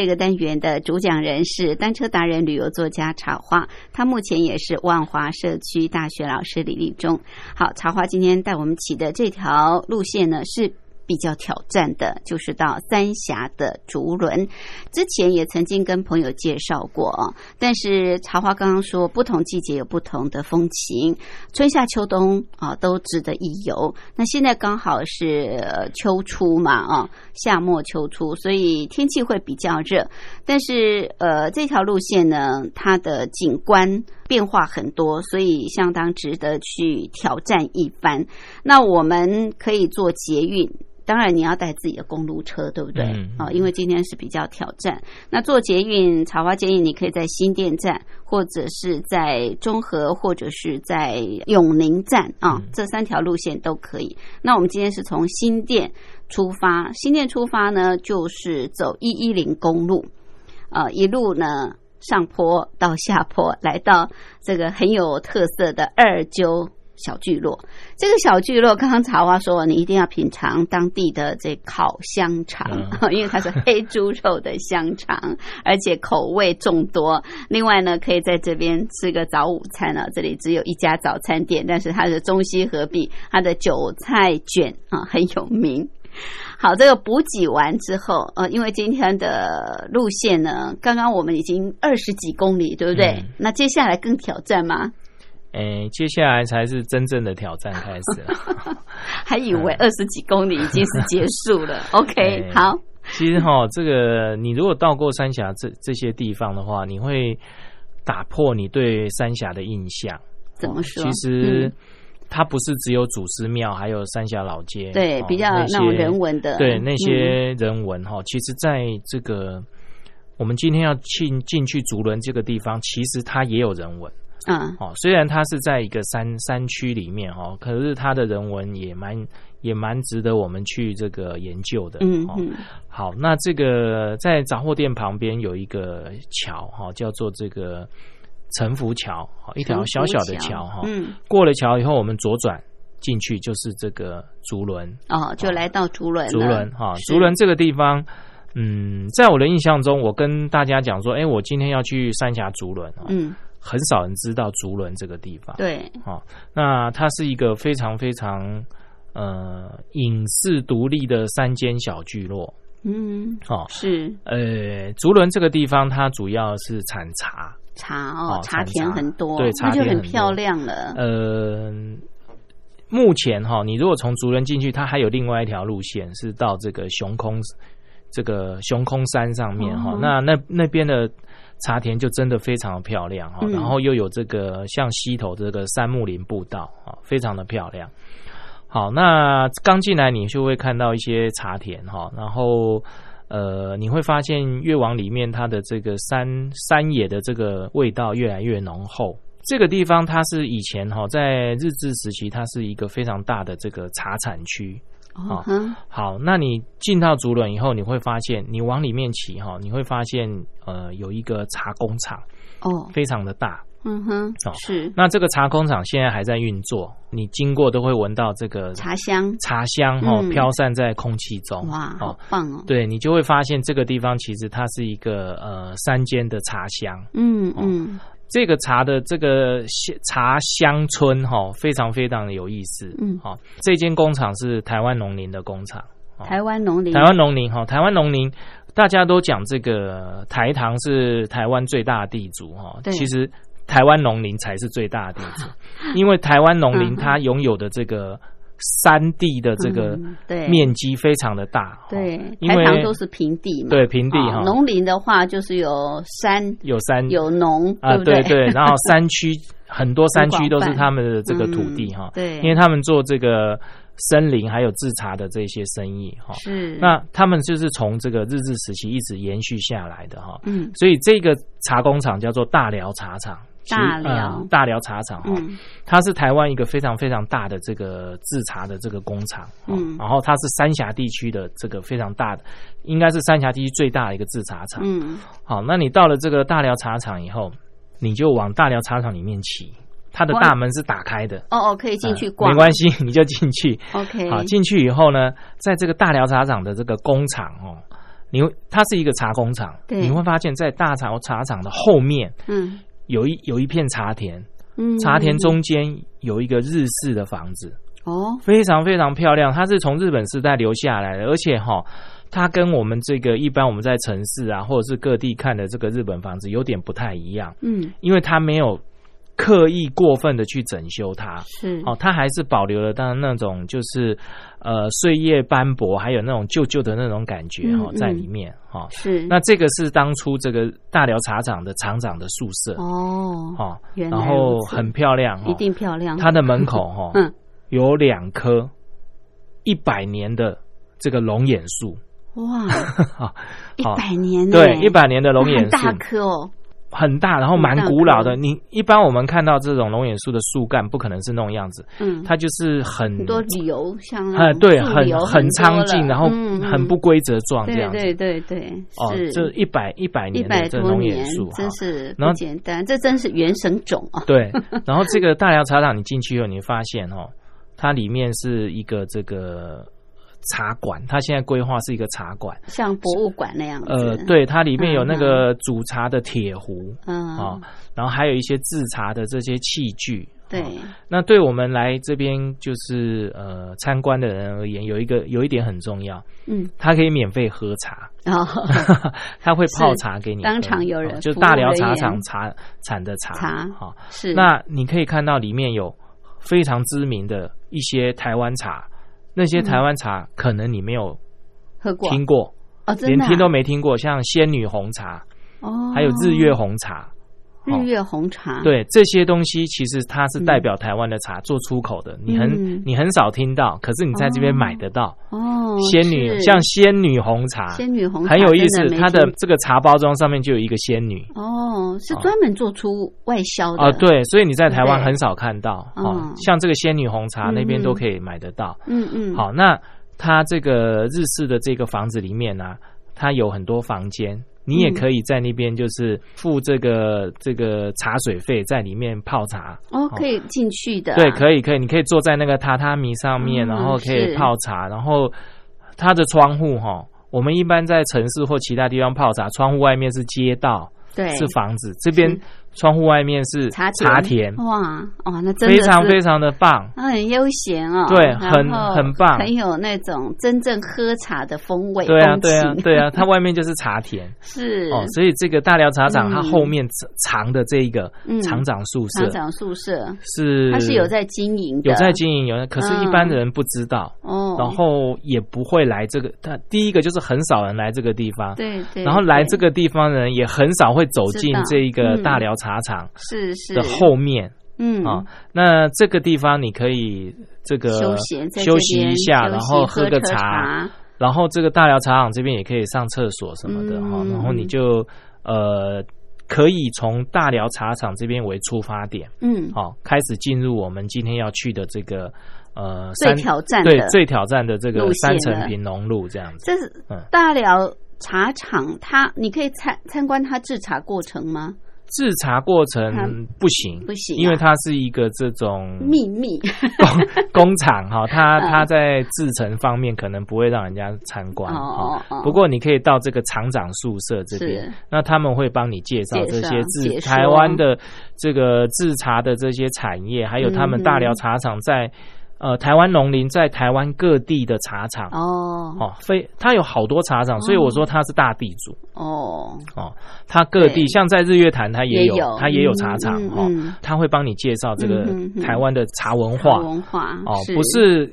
[SPEAKER 1] 这个单元的主讲人是单车达人、旅游作家茶花，他目前也是万华社区大学老师李立忠。好，茶花今天带我们骑的这条路线呢是。比较挑战的就是到三峡的竹轮，之前也曾经跟朋友介绍过啊。但是茶花刚刚说，不同季节有不同的风情，春夏秋冬啊都值得一游。那现在刚好是秋初嘛啊，夏末秋初，所以天气会比较热。但是呃，这条路线呢，它的景观变化很多，所以相当值得去挑战一番。那我们可以做捷运。当然，你要带自己的公路车，对不对？啊，因为今天是比较挑战。那做捷运，草花建议你可以在新店站，或者是在中和，或者是在永宁站啊，这三条路线都可以。那我们今天是从新店出发，新店出发呢，就是走一一零公路，呃，一路呢上坡到下坡，来到这个很有特色的二鸠。小聚落，这个小聚落，刚刚茶花说，你一定要品尝当地的这烤香肠，[laughs] 因为它是黑猪肉的香肠，而且口味众多。另外呢，可以在这边吃个早午餐呢。这里只有一家早餐店，但是它是中西合璧，它的韭菜卷啊很有名。好，这个补给完之后，呃，因为今天的路线呢，刚刚我们已经二十几公里，对不对？那接下来更挑战吗？
[SPEAKER 2] 哎，接下来才是真正的挑战开始了。[laughs]
[SPEAKER 1] 还以为二十几公里已经是结束了。[laughs] OK，好。
[SPEAKER 2] 其实哈，这个你如果到过三峡这这些地方的话，你会打破你对三峡的印象。
[SPEAKER 1] 怎么说？
[SPEAKER 2] 其实它不是只有祖师庙，还有三峡老街。
[SPEAKER 1] 对，比较那种人文的。
[SPEAKER 2] 对那些人文哈，其实在这个我们今天要进进去竹轮这个地方，其实它也有人文。
[SPEAKER 1] 嗯，
[SPEAKER 2] 哦，虽然它是在一个山山区里面哦，可是它的人文也蛮也蛮值得我们去这个研究的。
[SPEAKER 1] 嗯嗯，
[SPEAKER 2] 好，那这个在杂货店旁边有一个桥哈，叫做这个城福桥，一条小小的桥哈。
[SPEAKER 1] 嗯，
[SPEAKER 2] 过了桥以后，我们左转进去就是这个竹轮。
[SPEAKER 1] 哦，就来到竹轮。
[SPEAKER 2] 竹轮哈，竹轮这个地方，嗯，在我的印象中，我跟大家讲说，哎，我今天要去三峡竹轮。
[SPEAKER 1] 嗯。
[SPEAKER 2] 很少人知道竹轮这个地方，
[SPEAKER 1] 对，
[SPEAKER 2] 哦，那它是一个非常非常呃隐士独立的山间小聚落，
[SPEAKER 1] 嗯，
[SPEAKER 2] 哦，
[SPEAKER 1] 是，
[SPEAKER 2] 呃，竹轮这个地方它主要是产茶，
[SPEAKER 1] 茶哦，茶田很多，
[SPEAKER 2] 对，茶
[SPEAKER 1] 就很漂亮了。
[SPEAKER 2] 呃，目前哈，你如果从竹轮进去，它还有另外一条路线是到这个熊空这个熊空山上面哈，那那那边的。茶田就真的非常的漂亮哈，然后又有这个像溪头这个杉木林步道啊，非常的漂亮。好，那刚进来你就会看到一些茶田哈，然后呃你会发现越往里面它的这个山山野的这个味道越来越浓厚。这个地方它是以前哈在日治时期它是一个非常大的这个茶产区。
[SPEAKER 1] 哦，
[SPEAKER 2] 好，那你进到竹轮以后，你会发现，你往里面骑哈，你会发现，呃，有一个茶工厂，
[SPEAKER 1] 哦，
[SPEAKER 2] 非常的大，
[SPEAKER 1] 嗯哼，是。
[SPEAKER 2] 那这个茶工厂现在还在运作，你经过都会闻到这个
[SPEAKER 1] 茶香，
[SPEAKER 2] 茶香哈飘散在空气中，
[SPEAKER 1] 哇，好棒哦。
[SPEAKER 2] 对你就会发现这个地方其实它是一个呃山间的茶乡，
[SPEAKER 1] 嗯嗯。
[SPEAKER 2] 这个茶的这个茶乡村哈，非常非常的有意思。
[SPEAKER 1] 嗯，
[SPEAKER 2] 好，这间工厂是台湾农林的工厂。
[SPEAKER 1] 台湾农林，
[SPEAKER 2] 台湾农林哈，台湾农林，大家都讲这个台糖是台湾最大的地主哈。其实台湾农林才是最大的地主，[laughs] 因为台湾农林它拥有的这个山地的这个面积非常的大，哈
[SPEAKER 1] 对，
[SPEAKER 2] 因为
[SPEAKER 1] 都是平地嘛，
[SPEAKER 2] 对平地哈。
[SPEAKER 1] 哦农林的话就是有山
[SPEAKER 2] 有山。
[SPEAKER 1] 有农，
[SPEAKER 2] 啊，
[SPEAKER 1] 不
[SPEAKER 2] 对？对，[laughs] 然后山区很多山区都是他们的这个土地
[SPEAKER 1] 嗯
[SPEAKER 2] 哈，
[SPEAKER 1] 对。
[SPEAKER 2] 因为他们做这个森林还有制茶的这些生意哈，
[SPEAKER 1] 是。
[SPEAKER 2] 那他们就是从这个日治时期一直延续下来的哈，
[SPEAKER 1] 嗯。
[SPEAKER 2] 所以这个茶工厂叫做大寮茶厂。
[SPEAKER 1] 大寮。
[SPEAKER 2] 呃大寮茶厂哈，
[SPEAKER 1] 嗯
[SPEAKER 2] 它是台湾一个非常非常大的这个制茶的这个工厂，哦
[SPEAKER 1] 嗯。
[SPEAKER 2] 然后它是三峡地区的这个非常大的，应该是三峡地区最大的一个制茶厂。
[SPEAKER 1] 嗯。
[SPEAKER 2] 好，那你到了这个大寮茶厂以后，你就往大寮茶厂里面骑，它的大门是打开的，
[SPEAKER 1] 哦哦，可以进去
[SPEAKER 2] 呃
[SPEAKER 1] 逛，
[SPEAKER 2] 没关系，你就进去。[laughs]
[SPEAKER 1] OK，
[SPEAKER 2] 好，进去以后呢，在这个大寮茶厂的这个工厂哦，你会它是一个茶工厂，
[SPEAKER 1] 对。
[SPEAKER 2] 你会发现在大茶茶厂的后面
[SPEAKER 1] 嗯
[SPEAKER 2] 有一有一片茶田，
[SPEAKER 1] 嗯，
[SPEAKER 2] 茶田中间有一个日式的房子，
[SPEAKER 1] 哦，
[SPEAKER 2] 非常非常漂亮，它是从日本时代留下来的，而且哈、它跟我们这个一般我们在城市啊或者是各地看的这个日本房子有点不太一样，
[SPEAKER 1] 嗯。
[SPEAKER 2] 因为它没有刻意过分的去整修它。
[SPEAKER 1] 是。
[SPEAKER 2] 哦，它还是保留了当然那种就是呃岁月斑驳，还有那种旧旧的那种感觉哈、
[SPEAKER 1] 嗯。
[SPEAKER 2] 在里面哈、
[SPEAKER 1] 是。
[SPEAKER 2] 那这个是当初这个大寮茶厂的厂长的宿舍
[SPEAKER 1] 哦，
[SPEAKER 2] 哈、然后很漂亮哈、
[SPEAKER 1] 一定漂亮，
[SPEAKER 2] 它的门口哈、
[SPEAKER 1] 嗯。
[SPEAKER 2] 有两棵一百年的这个龙眼树，
[SPEAKER 1] 哇，[laughs]
[SPEAKER 2] 好
[SPEAKER 1] 一百年呢
[SPEAKER 2] 对，一百年的龙眼树。
[SPEAKER 1] 大棵哦，
[SPEAKER 2] 很大，然后蛮古老的。你一般我们看到这种龙眼树的树干，不可能是那种样子，
[SPEAKER 1] 嗯，
[SPEAKER 2] 它就是很
[SPEAKER 1] 很多瘤，像啊
[SPEAKER 2] 呃，对，很很苍劲，然后
[SPEAKER 1] 嗯
[SPEAKER 2] 很不规则状这样子。
[SPEAKER 1] 对对对，
[SPEAKER 2] 哦，
[SPEAKER 1] 是
[SPEAKER 2] 这一百一百年的这龙眼
[SPEAKER 1] 年
[SPEAKER 2] 树，
[SPEAKER 1] 真是不
[SPEAKER 2] 然后
[SPEAKER 1] 简单，这真是原生种啊！[laughs]
[SPEAKER 2] 对。然后这个大寮茶厂，你进去以后，你会发现哦，它里面是一个这个茶馆，它现在规划是一个茶馆。
[SPEAKER 1] 像博物馆那样子。
[SPEAKER 2] 呃，，对，它里面有那个煮茶的铁壶
[SPEAKER 1] 嗯，
[SPEAKER 2] 啊，然后还有一些制茶的这些器具。
[SPEAKER 1] 对。
[SPEAKER 2] 哦，那对我们来这边就是呃参观的人而言，有一个有一点很重要，
[SPEAKER 1] 嗯，
[SPEAKER 2] 它可以免费喝茶，
[SPEAKER 1] 然后 [laughs]
[SPEAKER 2] 它会泡茶给你喝，
[SPEAKER 1] 当场有人
[SPEAKER 2] 哦就大寮茶厂茶产的茶，
[SPEAKER 1] 茶
[SPEAKER 2] 哈，
[SPEAKER 1] 是。
[SPEAKER 2] 那你可以看到里面有非常知名的一些台湾茶，那些台湾茶可能你没有
[SPEAKER 1] 喝过。
[SPEAKER 2] 听过，连听都没听过，像仙女红茶，
[SPEAKER 1] 哦，
[SPEAKER 2] 还有日月红茶。
[SPEAKER 1] 日月红茶，，
[SPEAKER 2] 对这些东西，其实它是代表台湾的茶做出口的，你很
[SPEAKER 1] 嗯。
[SPEAKER 2] 你很少听到，可是你在这边买得到。
[SPEAKER 1] 哦，
[SPEAKER 2] 仙女像仙女红茶，
[SPEAKER 1] 仙女红茶
[SPEAKER 2] 很有意思它的
[SPEAKER 1] 听。
[SPEAKER 2] 这个茶包装上面就有一个仙女。
[SPEAKER 1] 哦，是专门做出外销的。
[SPEAKER 2] 哦，，对，所以你在台湾很少看到哦
[SPEAKER 1] 嗯，
[SPEAKER 2] 像这个仙女红茶
[SPEAKER 1] 嗯
[SPEAKER 2] 那边都可以买得到。
[SPEAKER 1] 嗯嗯，
[SPEAKER 2] 好，那它这个日式的这个房子里面呢、它有很多房间，你也
[SPEAKER 1] 嗯
[SPEAKER 2] 可以在那边就是付这个这个茶水费，在里面泡茶。
[SPEAKER 1] 哦，可以进去的。啊，
[SPEAKER 2] 对，可以可以，你可以坐在那个榻榻米上面，
[SPEAKER 1] 嗯
[SPEAKER 2] 然后可以泡茶，然后它的窗户哈。我们一般在城市或其他地方泡茶，窗户外面是街道，
[SPEAKER 1] 对。
[SPEAKER 2] 是房子，这边
[SPEAKER 1] 是
[SPEAKER 2] 窗户外面是
[SPEAKER 1] 茶
[SPEAKER 2] 茶田，
[SPEAKER 1] 哇哇，那真的
[SPEAKER 2] 非常非常的棒。
[SPEAKER 1] 它很悠闲哦，
[SPEAKER 2] 对很很棒。
[SPEAKER 1] 很有那种真正喝茶的风味。
[SPEAKER 2] 对啊，对啊，对啊，它外面就是茶田。
[SPEAKER 1] 是。
[SPEAKER 2] 哦，所以这个大寮茶厂
[SPEAKER 1] 嗯。
[SPEAKER 2] 它后面藏的这一个
[SPEAKER 1] 嗯。
[SPEAKER 2] 厂长宿舍
[SPEAKER 1] 厂长宿舍，
[SPEAKER 2] 是。
[SPEAKER 1] 它是有在经营的，
[SPEAKER 2] 有在经营，有可是，一般
[SPEAKER 1] 的
[SPEAKER 2] 人不知道，
[SPEAKER 1] 哦，
[SPEAKER 2] 然后也不会来这个。它第一个就是很少人来这个地方，
[SPEAKER 1] 对对，
[SPEAKER 2] 然后来这个地方的人也很少会走进这一个
[SPEAKER 1] 嗯。
[SPEAKER 2] 大寮茶厂
[SPEAKER 1] 是是
[SPEAKER 2] 的后面
[SPEAKER 1] 嗯
[SPEAKER 2] 啊。那这个地方你可以这个
[SPEAKER 1] 休闲
[SPEAKER 2] 休息一下，然后
[SPEAKER 1] 喝
[SPEAKER 2] 个茶，
[SPEAKER 1] 茶
[SPEAKER 2] 然后这个大寮茶厂这边也可以上厕所什么的哈，
[SPEAKER 1] 嗯
[SPEAKER 2] 然后你就呃可以从大寮茶厂这边为出发点，
[SPEAKER 1] 嗯，
[SPEAKER 2] 好、开始进入我们今天要去的这个呃
[SPEAKER 1] 最
[SPEAKER 2] 三
[SPEAKER 1] 挑战
[SPEAKER 2] 对最挑战的这个三
[SPEAKER 1] 了
[SPEAKER 2] 层平农路这样子。
[SPEAKER 1] 这是
[SPEAKER 2] 嗯
[SPEAKER 1] 大寮茶厂，它你可以参参观它制茶过程吗？
[SPEAKER 2] 制茶过程不行，
[SPEAKER 1] 不行啊。
[SPEAKER 2] 因为它是一个这种
[SPEAKER 1] 秘密。
[SPEAKER 2] 工 [laughs] 工厂哈，它
[SPEAKER 1] 嗯。
[SPEAKER 2] 它在制成方面可能不会让人家参观
[SPEAKER 1] 哦。哦，
[SPEAKER 2] 不过你可以到这个厂长宿舍这边，那他们会帮你介绍这些制台湾的这个制茶的这些产业，还有他们大寮
[SPEAKER 1] 嗯
[SPEAKER 2] 茶厂在呃台湾农林在台湾各地的茶厂。
[SPEAKER 1] 哦。
[SPEAKER 2] 哦，非它有好多茶厂，所以我说它是大地主。
[SPEAKER 1] 哦，
[SPEAKER 2] 哦。它各地像在日月潭，它也有它也有茶厂哦它会帮你介绍这个台湾的茶文化。
[SPEAKER 1] 文化
[SPEAKER 2] 哦，不是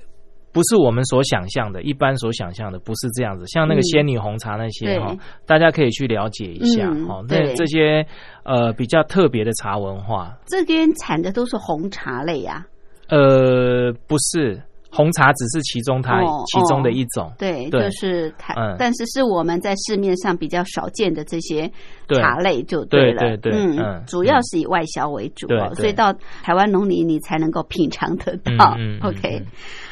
[SPEAKER 2] 不是我们所想象的，一般所想象的不是这样子。像那个
[SPEAKER 1] 嗯。
[SPEAKER 2] 仙女红茶那些
[SPEAKER 1] 对。
[SPEAKER 2] 哈、大家可以去了解一下
[SPEAKER 1] 嗯
[SPEAKER 2] 哈、那这些呃比较特别的茶文化，
[SPEAKER 1] 这边产的都是红茶类呀、
[SPEAKER 2] 呃，不是红茶只是其中它、
[SPEAKER 1] 哦
[SPEAKER 2] 其中的一种。
[SPEAKER 1] 对，
[SPEAKER 2] 对
[SPEAKER 1] 就是它，
[SPEAKER 2] 嗯
[SPEAKER 1] 但是是我们在市面上比较少见的这些茶类就了，
[SPEAKER 2] 对对对
[SPEAKER 1] 嗯，
[SPEAKER 2] 嗯
[SPEAKER 1] 主要是以外销为主所以到台湾农林你才能够品尝得到。OK，
[SPEAKER 2] 嗯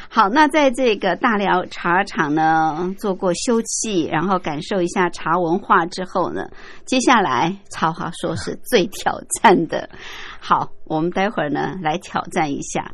[SPEAKER 1] 好，那在这个大寮茶厂呢做过休憩，然后感受一下茶文化之后呢，接下来曹华说是最挑战的。好，我们待会儿呢来挑战一下。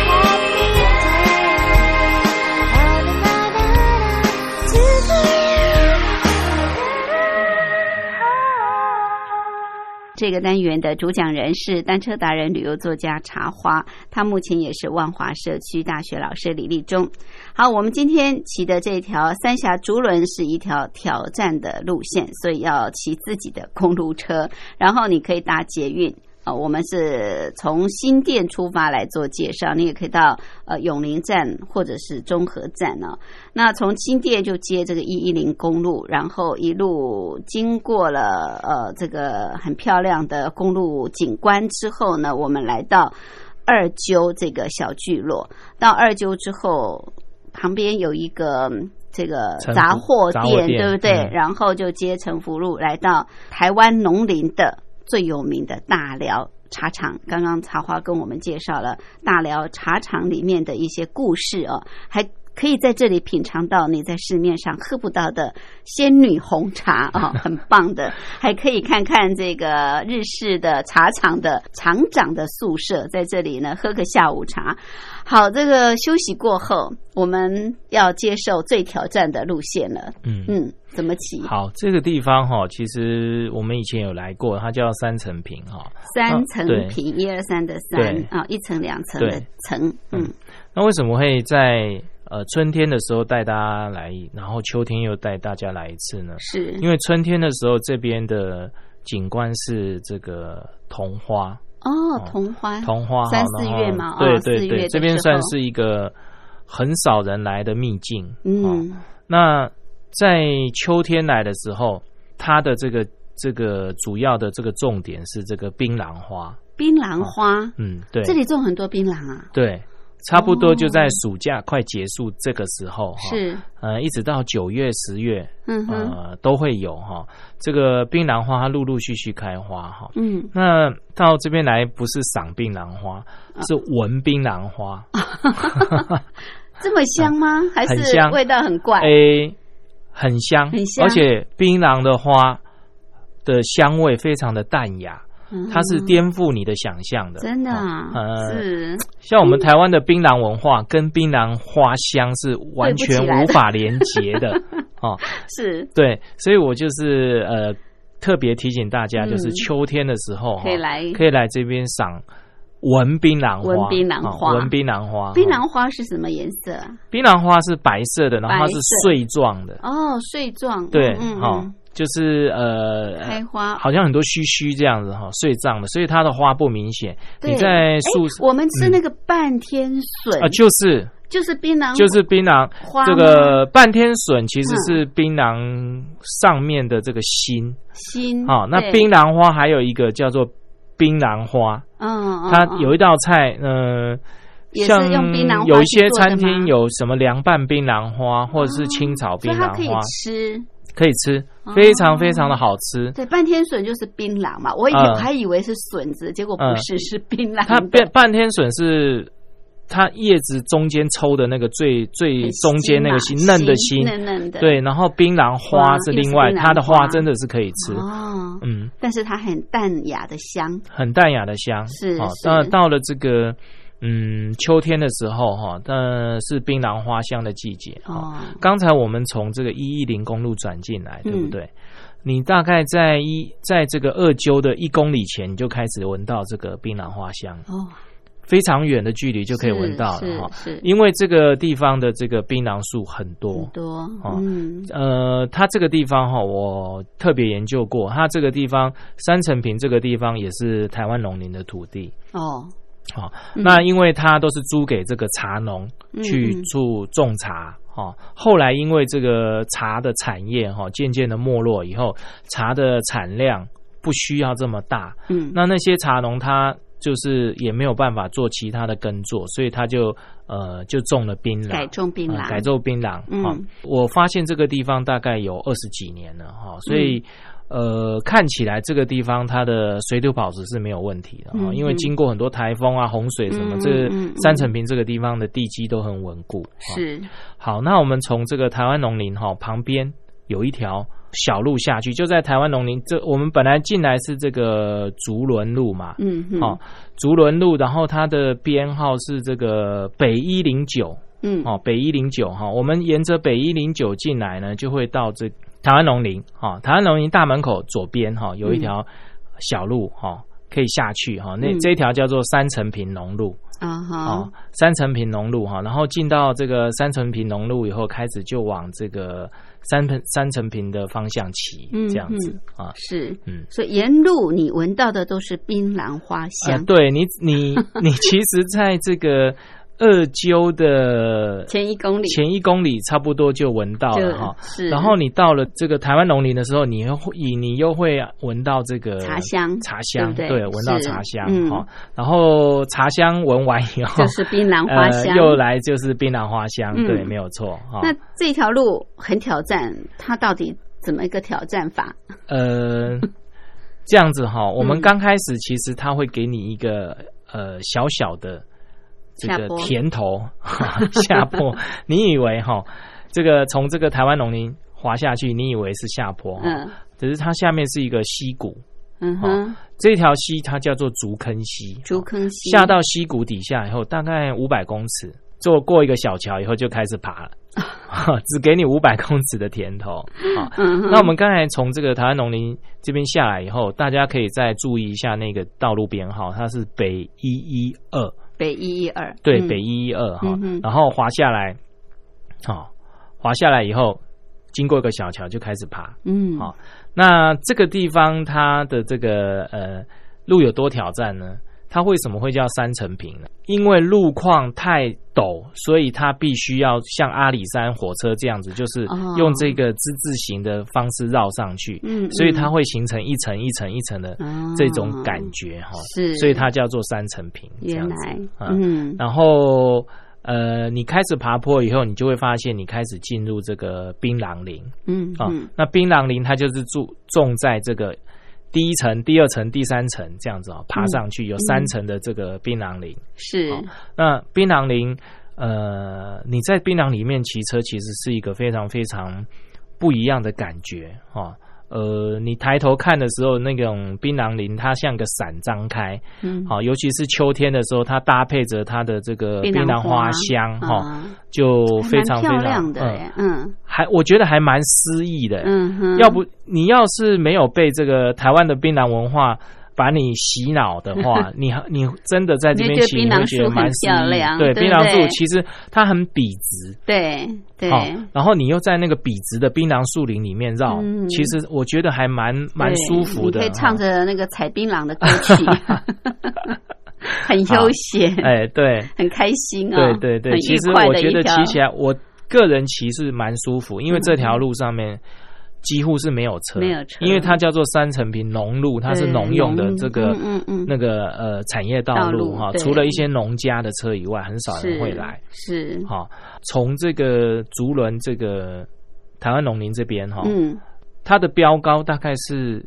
[SPEAKER 1] 这个单元的主讲人是单车达人、旅游作家茶花，他目前也是万华社区大学老师李立忠。好，我们今天骑的这条三峡竹轮是一条挑战的路线，所以要骑自己的公路车，然后你可以搭捷运。啊，我们是从新店出发来做介绍，你也可以到呃永宁站或者是中和站呢、那从新店就接这个一一零公路，然后一路经过了呃这个很漂亮的公路景观之后呢，我们来到二鸠这个小聚落。到二鸠之后，旁边有一个这个杂货店，
[SPEAKER 2] 店
[SPEAKER 1] 对不对？
[SPEAKER 2] 嗯
[SPEAKER 1] 然后就接城福路来到台湾农林的最有名的大寮茶厂。刚刚茶花跟我们介绍了大寮茶厂里面的一些故事哦，还。可以在这里品尝到你在市面上喝不到的仙女红茶啊、很棒的。[laughs] 还可以看看这个日式的茶厂的厂长的宿舍，在这里呢喝个下午茶。好，这个休息过后，我们要接受最挑战的路线了。
[SPEAKER 2] 嗯
[SPEAKER 1] 嗯，怎么骑？
[SPEAKER 2] 好，这个地方哈，其实我们以前有来过，它叫三层坪哈。
[SPEAKER 1] 三层
[SPEAKER 2] 对。
[SPEAKER 1] 平，一二三的三
[SPEAKER 2] 对。
[SPEAKER 1] 啊，一层两层的
[SPEAKER 2] 对。
[SPEAKER 1] 层，嗯。
[SPEAKER 2] 嗯。那为什么会在呃春天的时候带大家来，然后秋天又带大家来一次呢？
[SPEAKER 1] 是。
[SPEAKER 2] 因为春天的时候这边的景观是这个桐花，
[SPEAKER 1] 哦，桐花，
[SPEAKER 2] 桐花
[SPEAKER 1] 三四月嘛，
[SPEAKER 2] 对
[SPEAKER 1] 哦四月的
[SPEAKER 2] 对对，这边算是一个很少人来的秘境。哦。
[SPEAKER 1] 嗯
[SPEAKER 2] 那在秋天来的时候，它的这个这个主要的这个重点是这个槟榔花。
[SPEAKER 1] 槟榔花，
[SPEAKER 2] 嗯，对，
[SPEAKER 1] 这里种很多槟榔啊，
[SPEAKER 2] 对，差不多就在暑假快结束这个时候哈，
[SPEAKER 1] 是，
[SPEAKER 2] 呃，一直到九月、十月，
[SPEAKER 1] 嗯哼，
[SPEAKER 2] 呃，都会有哈。这个槟榔花它陆陆续续开花哈。
[SPEAKER 1] 嗯，
[SPEAKER 2] 那到这边来不是赏槟榔花，
[SPEAKER 1] 啊
[SPEAKER 2] 是闻槟榔花。[laughs] [laughs]
[SPEAKER 1] 这么香吗？还是味道很怪？
[SPEAKER 2] 诶，很香，
[SPEAKER 1] 很香。
[SPEAKER 2] 而且槟榔的花的香味非常的淡雅，
[SPEAKER 1] 嗯。
[SPEAKER 2] 它是颠覆你的想象的。
[SPEAKER 1] 真的啊？
[SPEAKER 2] 哦呃，
[SPEAKER 1] 是。
[SPEAKER 2] 像我们台湾的槟榔文化跟槟榔花香是完全无法连结的。哦。[laughs]
[SPEAKER 1] 是。
[SPEAKER 2] 对，所以我就是呃特别提醒大家，
[SPEAKER 1] 嗯。
[SPEAKER 2] 就是秋天的时候哈
[SPEAKER 1] 可以来。
[SPEAKER 2] 可以来这边赏闻槟榔花，
[SPEAKER 1] 文槟榔花。
[SPEAKER 2] 哦闻槟榔花，
[SPEAKER 1] 槟
[SPEAKER 2] 哦
[SPEAKER 1] 榔花是什么颜色啊？
[SPEAKER 2] 槟榔花是白色的，然后它是
[SPEAKER 1] 白色。
[SPEAKER 2] 穗状的，
[SPEAKER 1] 哦，穗状，
[SPEAKER 2] 对，
[SPEAKER 1] 嗯
[SPEAKER 2] 哈、
[SPEAKER 1] 嗯，
[SPEAKER 2] 就是呃，
[SPEAKER 1] 开花。
[SPEAKER 2] 好像很多须须这样子哈，穗状的，所以它的花不明显。你在树
[SPEAKER 1] 哎我们吃那个半天笋。
[SPEAKER 2] 啊，就是。
[SPEAKER 1] 就是槟榔，
[SPEAKER 2] 就是槟榔
[SPEAKER 1] 花
[SPEAKER 2] 这个半天笋其实
[SPEAKER 1] 嗯。
[SPEAKER 2] 是槟榔上面的这个心。
[SPEAKER 1] 心
[SPEAKER 2] 啊。那槟榔花还有一个叫做槟榔花，
[SPEAKER 1] 嗯，嗯
[SPEAKER 2] 它
[SPEAKER 1] 嗯
[SPEAKER 2] 有一道菜，呃。
[SPEAKER 1] 也是
[SPEAKER 2] 像有一些餐厅有什么凉拌槟榔花，或者是清炒槟榔花，
[SPEAKER 1] 吃。
[SPEAKER 2] 可以吃，
[SPEAKER 1] 哦
[SPEAKER 2] 非常非常的好吃。
[SPEAKER 1] 对，半天笋就是槟榔嘛，我以
[SPEAKER 2] 嗯
[SPEAKER 1] 还以为是笋子，结果不
[SPEAKER 2] 嗯
[SPEAKER 1] 是，是槟榔
[SPEAKER 2] 它
[SPEAKER 1] 的。
[SPEAKER 2] 半半天笋是它叶子中间抽的那个最最中间那个心嫩的心，
[SPEAKER 1] 嫩嫩的。
[SPEAKER 2] 对，然后槟榔花是另外，它的花
[SPEAKER 1] 花
[SPEAKER 2] 真的是可以吃，
[SPEAKER 1] 哦，
[SPEAKER 2] 嗯，
[SPEAKER 1] 但是它很淡雅的香。
[SPEAKER 2] 很淡雅的香。
[SPEAKER 1] 是是
[SPEAKER 2] 那到了这个嗯秋天的时候哈，那是槟榔花香的季节哈。
[SPEAKER 1] 哦，
[SPEAKER 2] 刚才我们从这个一一零公路转进来，对不
[SPEAKER 1] 嗯
[SPEAKER 2] 对？你大概在一在这个二鸠的一公里前，你就开始闻到这个槟榔花香，
[SPEAKER 1] 哦，
[SPEAKER 2] 非常远的距离就可以闻到了哈。因为这个地方的这个槟榔树很多
[SPEAKER 1] 很，多，
[SPEAKER 2] 哦
[SPEAKER 1] 嗯，
[SPEAKER 2] 呃，它这个地方哈，我特别研究过，它这个地方三层坪这个地方也是台湾农林的土地。
[SPEAKER 1] 哦，
[SPEAKER 2] 好、
[SPEAKER 1] 嗯。
[SPEAKER 2] 那因为它都是租给这个茶农去做种茶，哈、后来因为这个茶的产业哈渐渐的没落以后，茶的产量不需要这么大，
[SPEAKER 1] 嗯，
[SPEAKER 2] 那那些茶农他就是也没有办法做其他的耕作，所以他就呃就种了槟榔，
[SPEAKER 1] 改种槟榔，
[SPEAKER 2] 呃改种槟榔。
[SPEAKER 1] 嗯
[SPEAKER 2] 哈我发现这个地方大概有二十几年了哈，所以。
[SPEAKER 1] 嗯
[SPEAKER 2] 呃，看起来这个地方它的水土保持是没有问题的哈，
[SPEAKER 1] 嗯
[SPEAKER 2] 因为经过很多台风啊、洪水什么，
[SPEAKER 1] 嗯
[SPEAKER 2] 这三层坪这个地方的地基都很稳固。哈
[SPEAKER 1] 是，
[SPEAKER 2] 好，那我们从这个台湾农林哈旁边有一条小路下去，就在台湾农林这，我们本来进来是这个竹轮路嘛，
[SPEAKER 1] 嗯嗯，
[SPEAKER 2] 哦，竹轮路，然后它的编号是这个北一零九，
[SPEAKER 1] 嗯，
[SPEAKER 2] 哦，北一零九哈，我们沿着北一零九进来呢，就会到这台湾农林。哈、台湾农林大门口左边哈、有一条小路哈、可以下去哈、那
[SPEAKER 1] 嗯。
[SPEAKER 2] 这一条叫做三层平农路。
[SPEAKER 1] 啊哈。
[SPEAKER 2] 哦，，三层平农路哈、然后进到这个三层平农路以后，开始就往这个三层三层平的方向骑，
[SPEAKER 1] 嗯
[SPEAKER 2] 这样子啊，
[SPEAKER 1] 是，
[SPEAKER 2] 嗯。
[SPEAKER 1] 所以沿路你闻到的都是槟榔花
[SPEAKER 2] 啊、
[SPEAKER 1] 香，
[SPEAKER 2] 对你，你 [laughs] 你其实在这个二鸠的
[SPEAKER 1] 前一公里
[SPEAKER 2] 前一公里差不多就闻到了哈。
[SPEAKER 1] 是，
[SPEAKER 2] 然后你到了这个台湾农林的时候，你又会你又会闻到这个
[SPEAKER 1] 茶香
[SPEAKER 2] 茶香
[SPEAKER 1] 对
[SPEAKER 2] 闻到茶香
[SPEAKER 1] 嗯
[SPEAKER 2] 哈。然后茶香闻完以后，
[SPEAKER 1] 就是槟榔花香。
[SPEAKER 2] 呃、又来就是槟榔花香，
[SPEAKER 1] 嗯
[SPEAKER 2] 对，没有错哈。
[SPEAKER 1] 那这条路很挑战，它到底怎么一个挑战法？
[SPEAKER 2] 呃，这样子哈，[laughs] 我们
[SPEAKER 1] 嗯
[SPEAKER 2] 刚开始其实他会给你一个呃小小的这个
[SPEAKER 1] 下坡。
[SPEAKER 2] 甜头 [laughs] 下坡，[laughs] 你以为哈这个从这个台湾农林滑下去，你以为是下坡哈，
[SPEAKER 1] 嗯。
[SPEAKER 2] 只是它下面是一个溪谷，
[SPEAKER 1] 嗯哼，
[SPEAKER 2] 这条溪它叫做竹坑溪，
[SPEAKER 1] 竹坑溪。
[SPEAKER 2] 下到溪谷底下以后，大概五百公尺，坐过一个小桥以后就开始爬了，[laughs] 只给你五百公尺的甜头啊。
[SPEAKER 1] 嗯，
[SPEAKER 2] 那我们刚才从这个台湾农林这边下来以后，大家可以再注意一下那个道路编号，它是北一一二，
[SPEAKER 1] 北一一二，
[SPEAKER 2] 对，
[SPEAKER 1] 嗯。
[SPEAKER 2] 北一一二哈。然后滑下来，好，滑下来以后，经过一个小桥就开始爬。
[SPEAKER 1] 嗯。
[SPEAKER 2] 好那这个地方它的这个呃路有多挑战呢？它为什么会叫三层平呢？因为路况太陡，所以它必须要像阿里山火车这样子，就是
[SPEAKER 1] 哦
[SPEAKER 2] 用这个之字形的方式绕上去，
[SPEAKER 1] 嗯，
[SPEAKER 2] 所以它
[SPEAKER 1] 嗯
[SPEAKER 2] 会形成一层一层一层的
[SPEAKER 1] 哦
[SPEAKER 2] 这种感觉哈。
[SPEAKER 1] 是，
[SPEAKER 2] 所以它叫做三层平这
[SPEAKER 1] 原
[SPEAKER 2] 样子
[SPEAKER 1] 来。
[SPEAKER 2] 啊
[SPEAKER 1] 嗯
[SPEAKER 2] 然后呃，你开始爬坡以后，你就会发现你开始进入这个槟榔林啊。
[SPEAKER 1] 嗯嗯
[SPEAKER 2] 那槟榔林它就是住种在这个第一层、第二层、第三层这样子哦，爬上去有三层的这个槟榔林。
[SPEAKER 1] 是
[SPEAKER 2] 好那槟榔林，呃，你在槟榔里面骑车，其实是一个非常非常不一样的感觉哈。呃，你抬头看的时候，那种槟榔林它像个伞张开，
[SPEAKER 1] 嗯。
[SPEAKER 2] 好，尤其是秋天的时候，它搭配着它的这个槟榔花。香哈，
[SPEAKER 1] 啊。
[SPEAKER 2] 就非常
[SPEAKER 1] 漂
[SPEAKER 2] 非常嗯
[SPEAKER 1] 亮的耶，嗯。
[SPEAKER 2] 还我觉得还蛮诗意的。
[SPEAKER 1] 嗯哼，
[SPEAKER 2] 要不你要是没有被这个台湾的槟榔文化把你洗脑的话，[laughs] 你还你真的在这边骑，
[SPEAKER 1] 你会觉得
[SPEAKER 2] 蛮
[SPEAKER 1] 漂亮
[SPEAKER 2] 对，槟榔树其实它很笔直。
[SPEAKER 1] 对对，
[SPEAKER 2] 好，然后你又在那个笔直的槟榔树林里面绕，
[SPEAKER 1] 嗯。
[SPEAKER 2] 其实我觉得还蛮蛮舒服的。
[SPEAKER 1] 你可以唱着那个采槟榔的歌曲，[laughs] 很悠闲，
[SPEAKER 2] 哎，对，
[SPEAKER 1] 很开心啊、
[SPEAKER 2] 对对对，其实我觉得骑起来，我个人骑是蛮舒服，因为这条
[SPEAKER 1] 嗯
[SPEAKER 2] 路上面几乎是没有车，
[SPEAKER 1] 没有车。
[SPEAKER 2] 因为它叫做三层平农路，它是
[SPEAKER 1] 对
[SPEAKER 2] 农用的
[SPEAKER 1] 农
[SPEAKER 2] 这个
[SPEAKER 1] 嗯嗯嗯。
[SPEAKER 2] 那个呃产业道
[SPEAKER 1] 道
[SPEAKER 2] 路哈，
[SPEAKER 1] 路
[SPEAKER 2] 除了一些农家的车以外，很少人
[SPEAKER 1] 是
[SPEAKER 2] 会来。
[SPEAKER 1] 是，
[SPEAKER 2] 哈，从这个竹轮这个台湾农林这边哈，
[SPEAKER 1] 嗯。
[SPEAKER 2] 它的标高大概是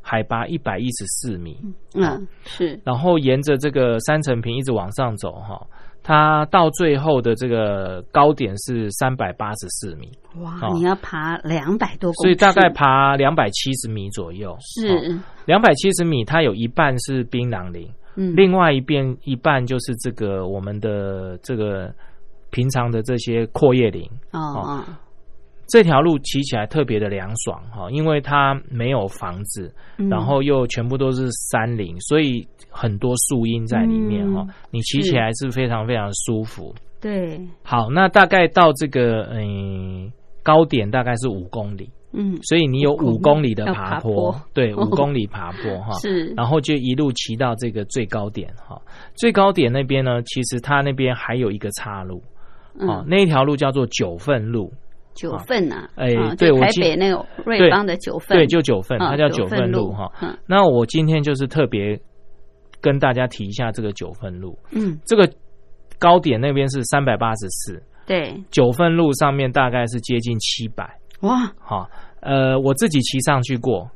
[SPEAKER 2] 海拔一百一十四米，
[SPEAKER 1] 嗯是，
[SPEAKER 2] 然后沿着这个三层平一直往上走哈，它到最后的这个高点是三百八十四米，
[SPEAKER 1] 哇，
[SPEAKER 2] 哦
[SPEAKER 1] 你要爬两百多
[SPEAKER 2] 所以大概爬两百七十米左右。
[SPEAKER 1] 是。
[SPEAKER 2] 两百七十米，它有一半是槟榔林，
[SPEAKER 1] 嗯。
[SPEAKER 2] 另外一边一半就是这个我们的这个平常的这些阔叶林。
[SPEAKER 1] 哦哦
[SPEAKER 2] 这条路骑起来特别的凉爽哈，因为它没有房子，
[SPEAKER 1] 嗯。
[SPEAKER 2] 然后又全部都是山林，所以很多树荫在里面哈、
[SPEAKER 1] 嗯
[SPEAKER 2] 你骑起来是非常非常舒服。
[SPEAKER 1] 对，
[SPEAKER 2] 好，那大概到这个嗯高点大概是五公里，
[SPEAKER 1] 嗯。
[SPEAKER 2] 所以你有五公里的
[SPEAKER 1] 要
[SPEAKER 2] 爬
[SPEAKER 1] 爬坡。
[SPEAKER 2] 对，[laughs] 五公里爬坡哈。
[SPEAKER 1] 是。
[SPEAKER 2] 然后就一路骑到这个最高点哈，最高点那边呢，其实它那边还有一个岔路，哦，
[SPEAKER 1] 嗯。
[SPEAKER 2] 那一条路叫做九份路，
[SPEAKER 1] 九份呐，
[SPEAKER 2] 哎
[SPEAKER 1] 啊就台
[SPEAKER 2] 对我记
[SPEAKER 1] 北那个瑞邦的九份，
[SPEAKER 2] 对，就九份，
[SPEAKER 1] 啊
[SPEAKER 2] 它叫九份
[SPEAKER 1] 份
[SPEAKER 2] 路哈。
[SPEAKER 1] 嗯
[SPEAKER 2] 那我今天就是特别跟大家提一下这个九份路，
[SPEAKER 1] 嗯。
[SPEAKER 2] 这个高点那边是三百八十四，
[SPEAKER 1] 对，
[SPEAKER 2] 九份路上面大概是接近七百，
[SPEAKER 1] 哇。
[SPEAKER 2] 哈，呃，我自己骑上去过，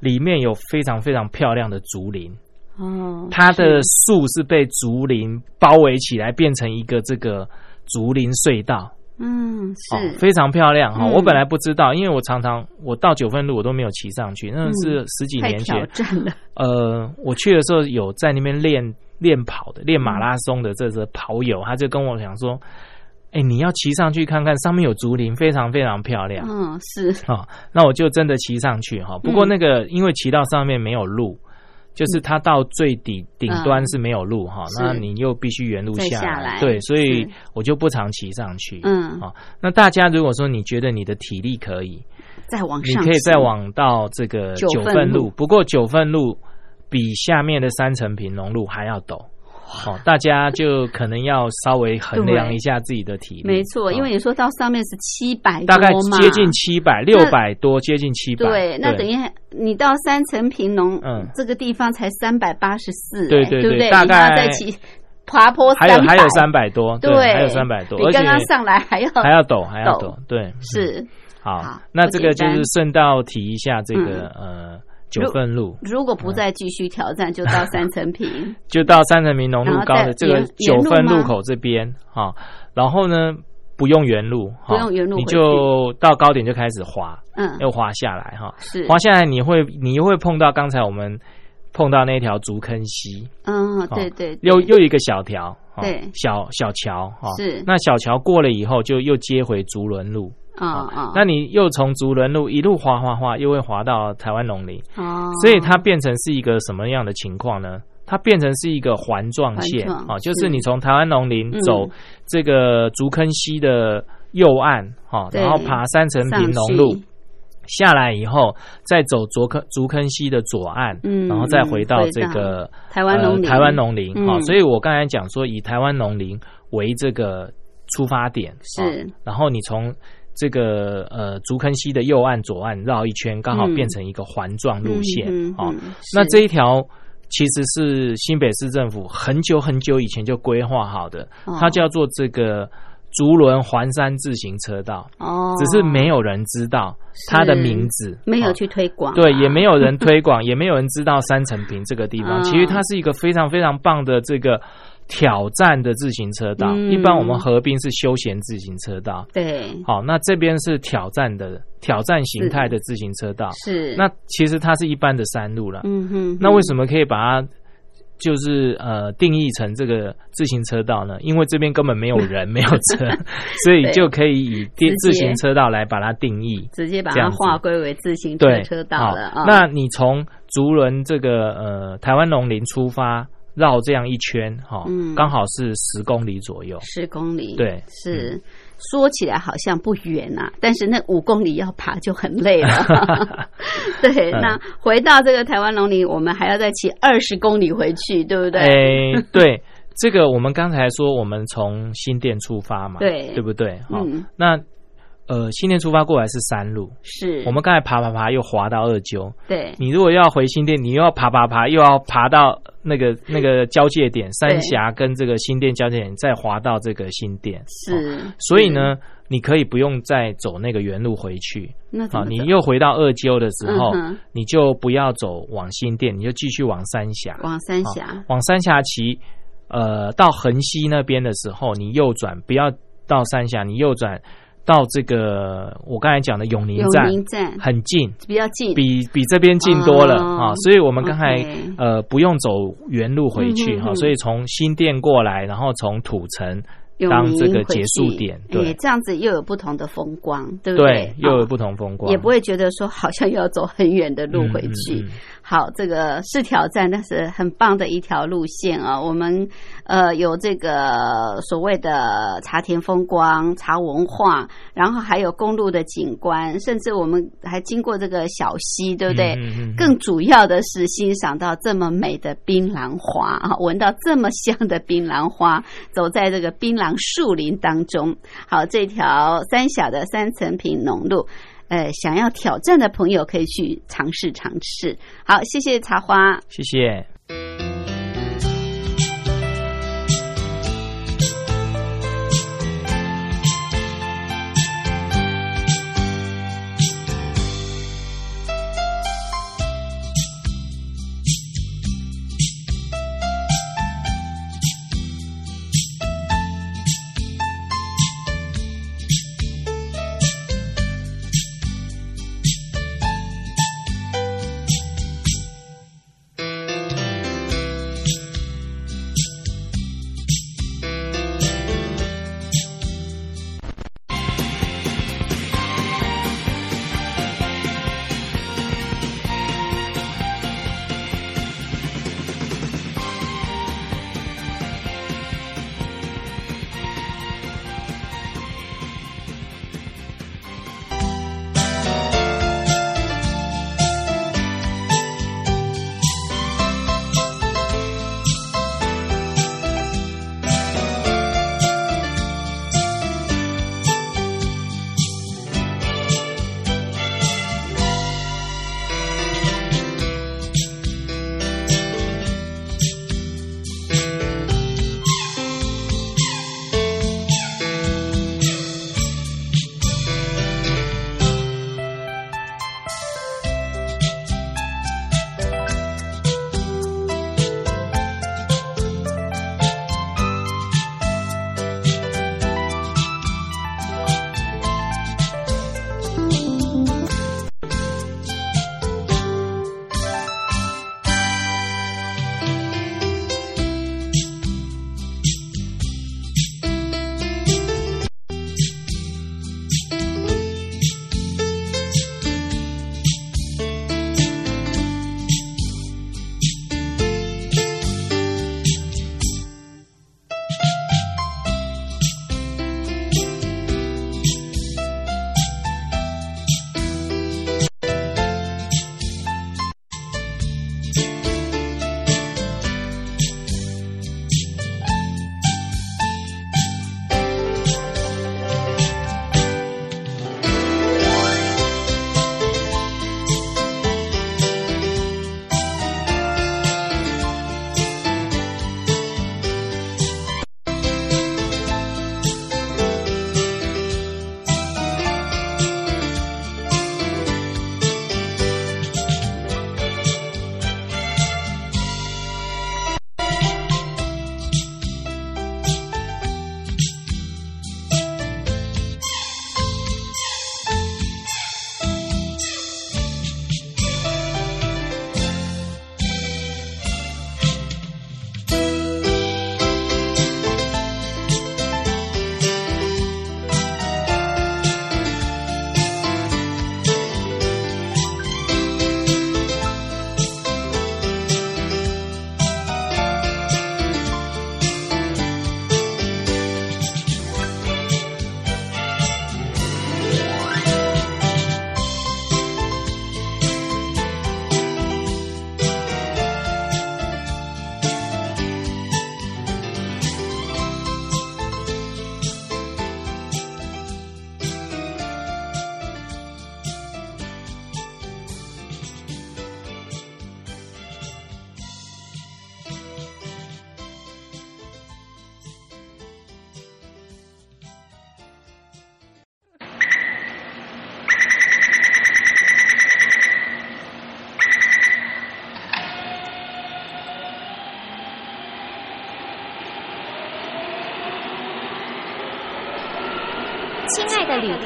[SPEAKER 2] 里面有非常非常漂亮的竹林，
[SPEAKER 1] 哦，
[SPEAKER 2] 它的树是被竹林包围起来，变成一个这个竹林隧道。
[SPEAKER 1] 嗯
[SPEAKER 2] 哦，
[SPEAKER 1] 是
[SPEAKER 2] 非常漂亮哈、
[SPEAKER 1] 嗯。
[SPEAKER 2] 我本来不知道，因为我常常我到九份路我都没有骑上去，那是十几年前。呃，我去的时候有在那边练练跑的，练马拉松的这个跑友，他就跟我讲说：“哎、你要骑上去看看，上面有竹林，非常非常漂亮。
[SPEAKER 1] 嗯是。
[SPEAKER 2] 啊、那我就真的骑上去哈。不过那个、因为骑到上面没有路，就是它到最底顶端是没有路哈、
[SPEAKER 1] 嗯
[SPEAKER 2] 那你又必须原路
[SPEAKER 1] 再
[SPEAKER 2] 下
[SPEAKER 1] 下来。
[SPEAKER 2] 对，所以我就不常骑上去。
[SPEAKER 1] 嗯。
[SPEAKER 2] 好、那大家如果说你觉得你的体力可以，
[SPEAKER 1] 再往上，
[SPEAKER 2] 你可以再往到这个
[SPEAKER 1] 九份路。
[SPEAKER 2] 路，不过九份路比下面的三层平农路还要陡。哦，大家就可能要稍微衡量一下自己的体力。
[SPEAKER 1] 没错，
[SPEAKER 2] 哦
[SPEAKER 1] 因为你说到上面是七百
[SPEAKER 2] 大概，接近七百，六百多，接近七百。
[SPEAKER 1] 对，那等于你到三层平农，
[SPEAKER 2] 嗯
[SPEAKER 1] 这个地方才三百八十四，
[SPEAKER 2] 对对
[SPEAKER 1] 对？
[SPEAKER 2] 大概
[SPEAKER 1] 再起爬坡
[SPEAKER 2] 还有还有三百多，
[SPEAKER 1] 对，
[SPEAKER 2] 还有三百多，而
[SPEAKER 1] 刚刚上来还要
[SPEAKER 2] 还要陡，还要
[SPEAKER 1] 陡
[SPEAKER 2] 陡，对，
[SPEAKER 1] 是。
[SPEAKER 2] 好
[SPEAKER 1] 好，
[SPEAKER 2] 那这个就是顺道提一下这个呃九份路，
[SPEAKER 1] 如果不再继续挑战，就到三层坪。[laughs]
[SPEAKER 2] 就到三层坪农路高的这个九份
[SPEAKER 1] 路
[SPEAKER 2] 口这边哈，然后呢不用原路，哈。
[SPEAKER 1] 不用原路
[SPEAKER 2] 你就到高点就开始滑，
[SPEAKER 1] 嗯，
[SPEAKER 2] 又滑下来哈，
[SPEAKER 1] 是，
[SPEAKER 2] 滑下来你会你又会碰到刚才我们碰到那条竹坑溪，
[SPEAKER 1] 嗯，对对，对
[SPEAKER 2] 又又一个小条，哈。
[SPEAKER 1] 对。
[SPEAKER 2] 小小桥哈，
[SPEAKER 1] 是。
[SPEAKER 2] 那小桥过了以后就又接回竹轮路，
[SPEAKER 1] 啊啊，
[SPEAKER 2] 那你又从竹轮路一路滑滑滑，又会滑到台湾农林，
[SPEAKER 1] 哦，
[SPEAKER 2] 所以它变成是一个什么样的情况呢？它变成是一个环状线
[SPEAKER 1] 环状
[SPEAKER 2] 啊，就是你从台湾农林
[SPEAKER 1] 嗯。
[SPEAKER 2] 走这个竹坑溪的右岸哈，
[SPEAKER 1] 对
[SPEAKER 2] 然后爬三层平农路下来以后，再走竹坑竹坑溪的左岸，
[SPEAKER 1] 嗯
[SPEAKER 2] 然后再回到这个
[SPEAKER 1] 台湾农
[SPEAKER 2] 台湾农林啊。
[SPEAKER 1] 嗯
[SPEAKER 2] 所以我刚才讲说，以台湾农林为这个出发点
[SPEAKER 1] 是。
[SPEAKER 2] 哦然后你从这个呃竹坑溪的右岸、左岸绕一圈，刚好
[SPEAKER 1] 嗯。
[SPEAKER 2] 变成一个环状路线哦。那
[SPEAKER 1] 是。
[SPEAKER 2] 这一条其实是新北市政府很久很久以前就规划好的，
[SPEAKER 1] 哦。
[SPEAKER 2] 它叫做这个竹轮环山自行车道，
[SPEAKER 1] 哦，
[SPEAKER 2] 只是没有人知道它的名字，哦
[SPEAKER 1] 没有去推广啊，
[SPEAKER 2] 对，也没有人 [laughs] 推广，也没有人知道三层坪这个地方。
[SPEAKER 1] 嗯
[SPEAKER 2] 其实它是一个非常非常棒的这个挑战的自行车道。
[SPEAKER 1] 嗯
[SPEAKER 2] 一般我们合并是休闲自行车道。
[SPEAKER 1] 对，
[SPEAKER 2] 好，那这边是挑战的挑战形态的自行车道。
[SPEAKER 1] 是
[SPEAKER 2] 那其实它是一般的山路了。
[SPEAKER 1] 嗯哼，
[SPEAKER 2] 那为什么可以把它就是呃定义成这个自行车道呢？因为这边根本没有人，[laughs] 没有车，[laughs] 所以就可以以电自行车道来把它定义。
[SPEAKER 1] 直接把它划归为自行车道
[SPEAKER 2] 好
[SPEAKER 1] 了啊？
[SPEAKER 2] 那你从竹轮这个呃台湾农林出发，绕这样一圈，哈、
[SPEAKER 1] 嗯
[SPEAKER 2] 刚好是十公里左右。
[SPEAKER 1] 十公里，
[SPEAKER 2] 对嗯
[SPEAKER 1] 是。说起来好像不远呐、但是那五公里要爬就很累了。[laughs] [laughs] 对，
[SPEAKER 2] 嗯
[SPEAKER 1] 那回到这个台湾龙林，我们还要再骑二十公里回去，对不对？
[SPEAKER 2] 诶，对，这个我们刚才说我们从新店出发嘛，
[SPEAKER 1] 对
[SPEAKER 2] 对不对？好、
[SPEAKER 1] 嗯
[SPEAKER 2] 那呃新店出发过来是山路，
[SPEAKER 1] 是。
[SPEAKER 2] 我们刚才爬爬爬又滑到二鸠，
[SPEAKER 1] 对。
[SPEAKER 2] 你如果要回新店，你又要爬爬爬，又要爬到那个那个交界点三峡跟这个新店交界点，再滑到这个新店，哦
[SPEAKER 1] 是，
[SPEAKER 2] 所以呢，你可以不用再走那个原路回去。好，
[SPEAKER 1] 那怎么
[SPEAKER 2] 你又回到二鸠的时候，
[SPEAKER 1] 嗯
[SPEAKER 2] 你就不要走往新店，你就继续往三峡。
[SPEAKER 1] 往三
[SPEAKER 2] 好
[SPEAKER 1] 峡
[SPEAKER 2] 往三峡骑，呃，到横溪那边的时候，你右转，不要到三峡，你右转到这个我刚才讲的永宁
[SPEAKER 1] 永
[SPEAKER 2] 站，
[SPEAKER 1] 宁站。
[SPEAKER 2] 很近，
[SPEAKER 1] 比较近，
[SPEAKER 2] 比比这边近多了
[SPEAKER 1] 哦
[SPEAKER 2] 啊、所以我们刚才呃不用走原路回去哈、所以从新店过来，然后从土城
[SPEAKER 1] 永
[SPEAKER 2] 当这个结束点对
[SPEAKER 1] 哎这样子又有不同的风光，对不
[SPEAKER 2] 对，又有
[SPEAKER 1] 哦
[SPEAKER 2] 不同风光，
[SPEAKER 1] 也不会觉得说好像又要走很远的路回去。
[SPEAKER 2] 嗯嗯嗯
[SPEAKER 1] 好，这个是挑战，但是很棒的一条路线啊。我们呃有这个所谓的茶田风光、茶文化，然后还有公路的景观，甚至我们还经过这个小溪，对不对？更主要的是欣赏到这么美的槟榔花啊，闻到这么香的槟榔花，走在这个槟榔树林当中。好，这条三小的三层坪农路。呃，想要挑战的朋友可以去尝试尝试。好，谢谢茶花。
[SPEAKER 2] 谢谢。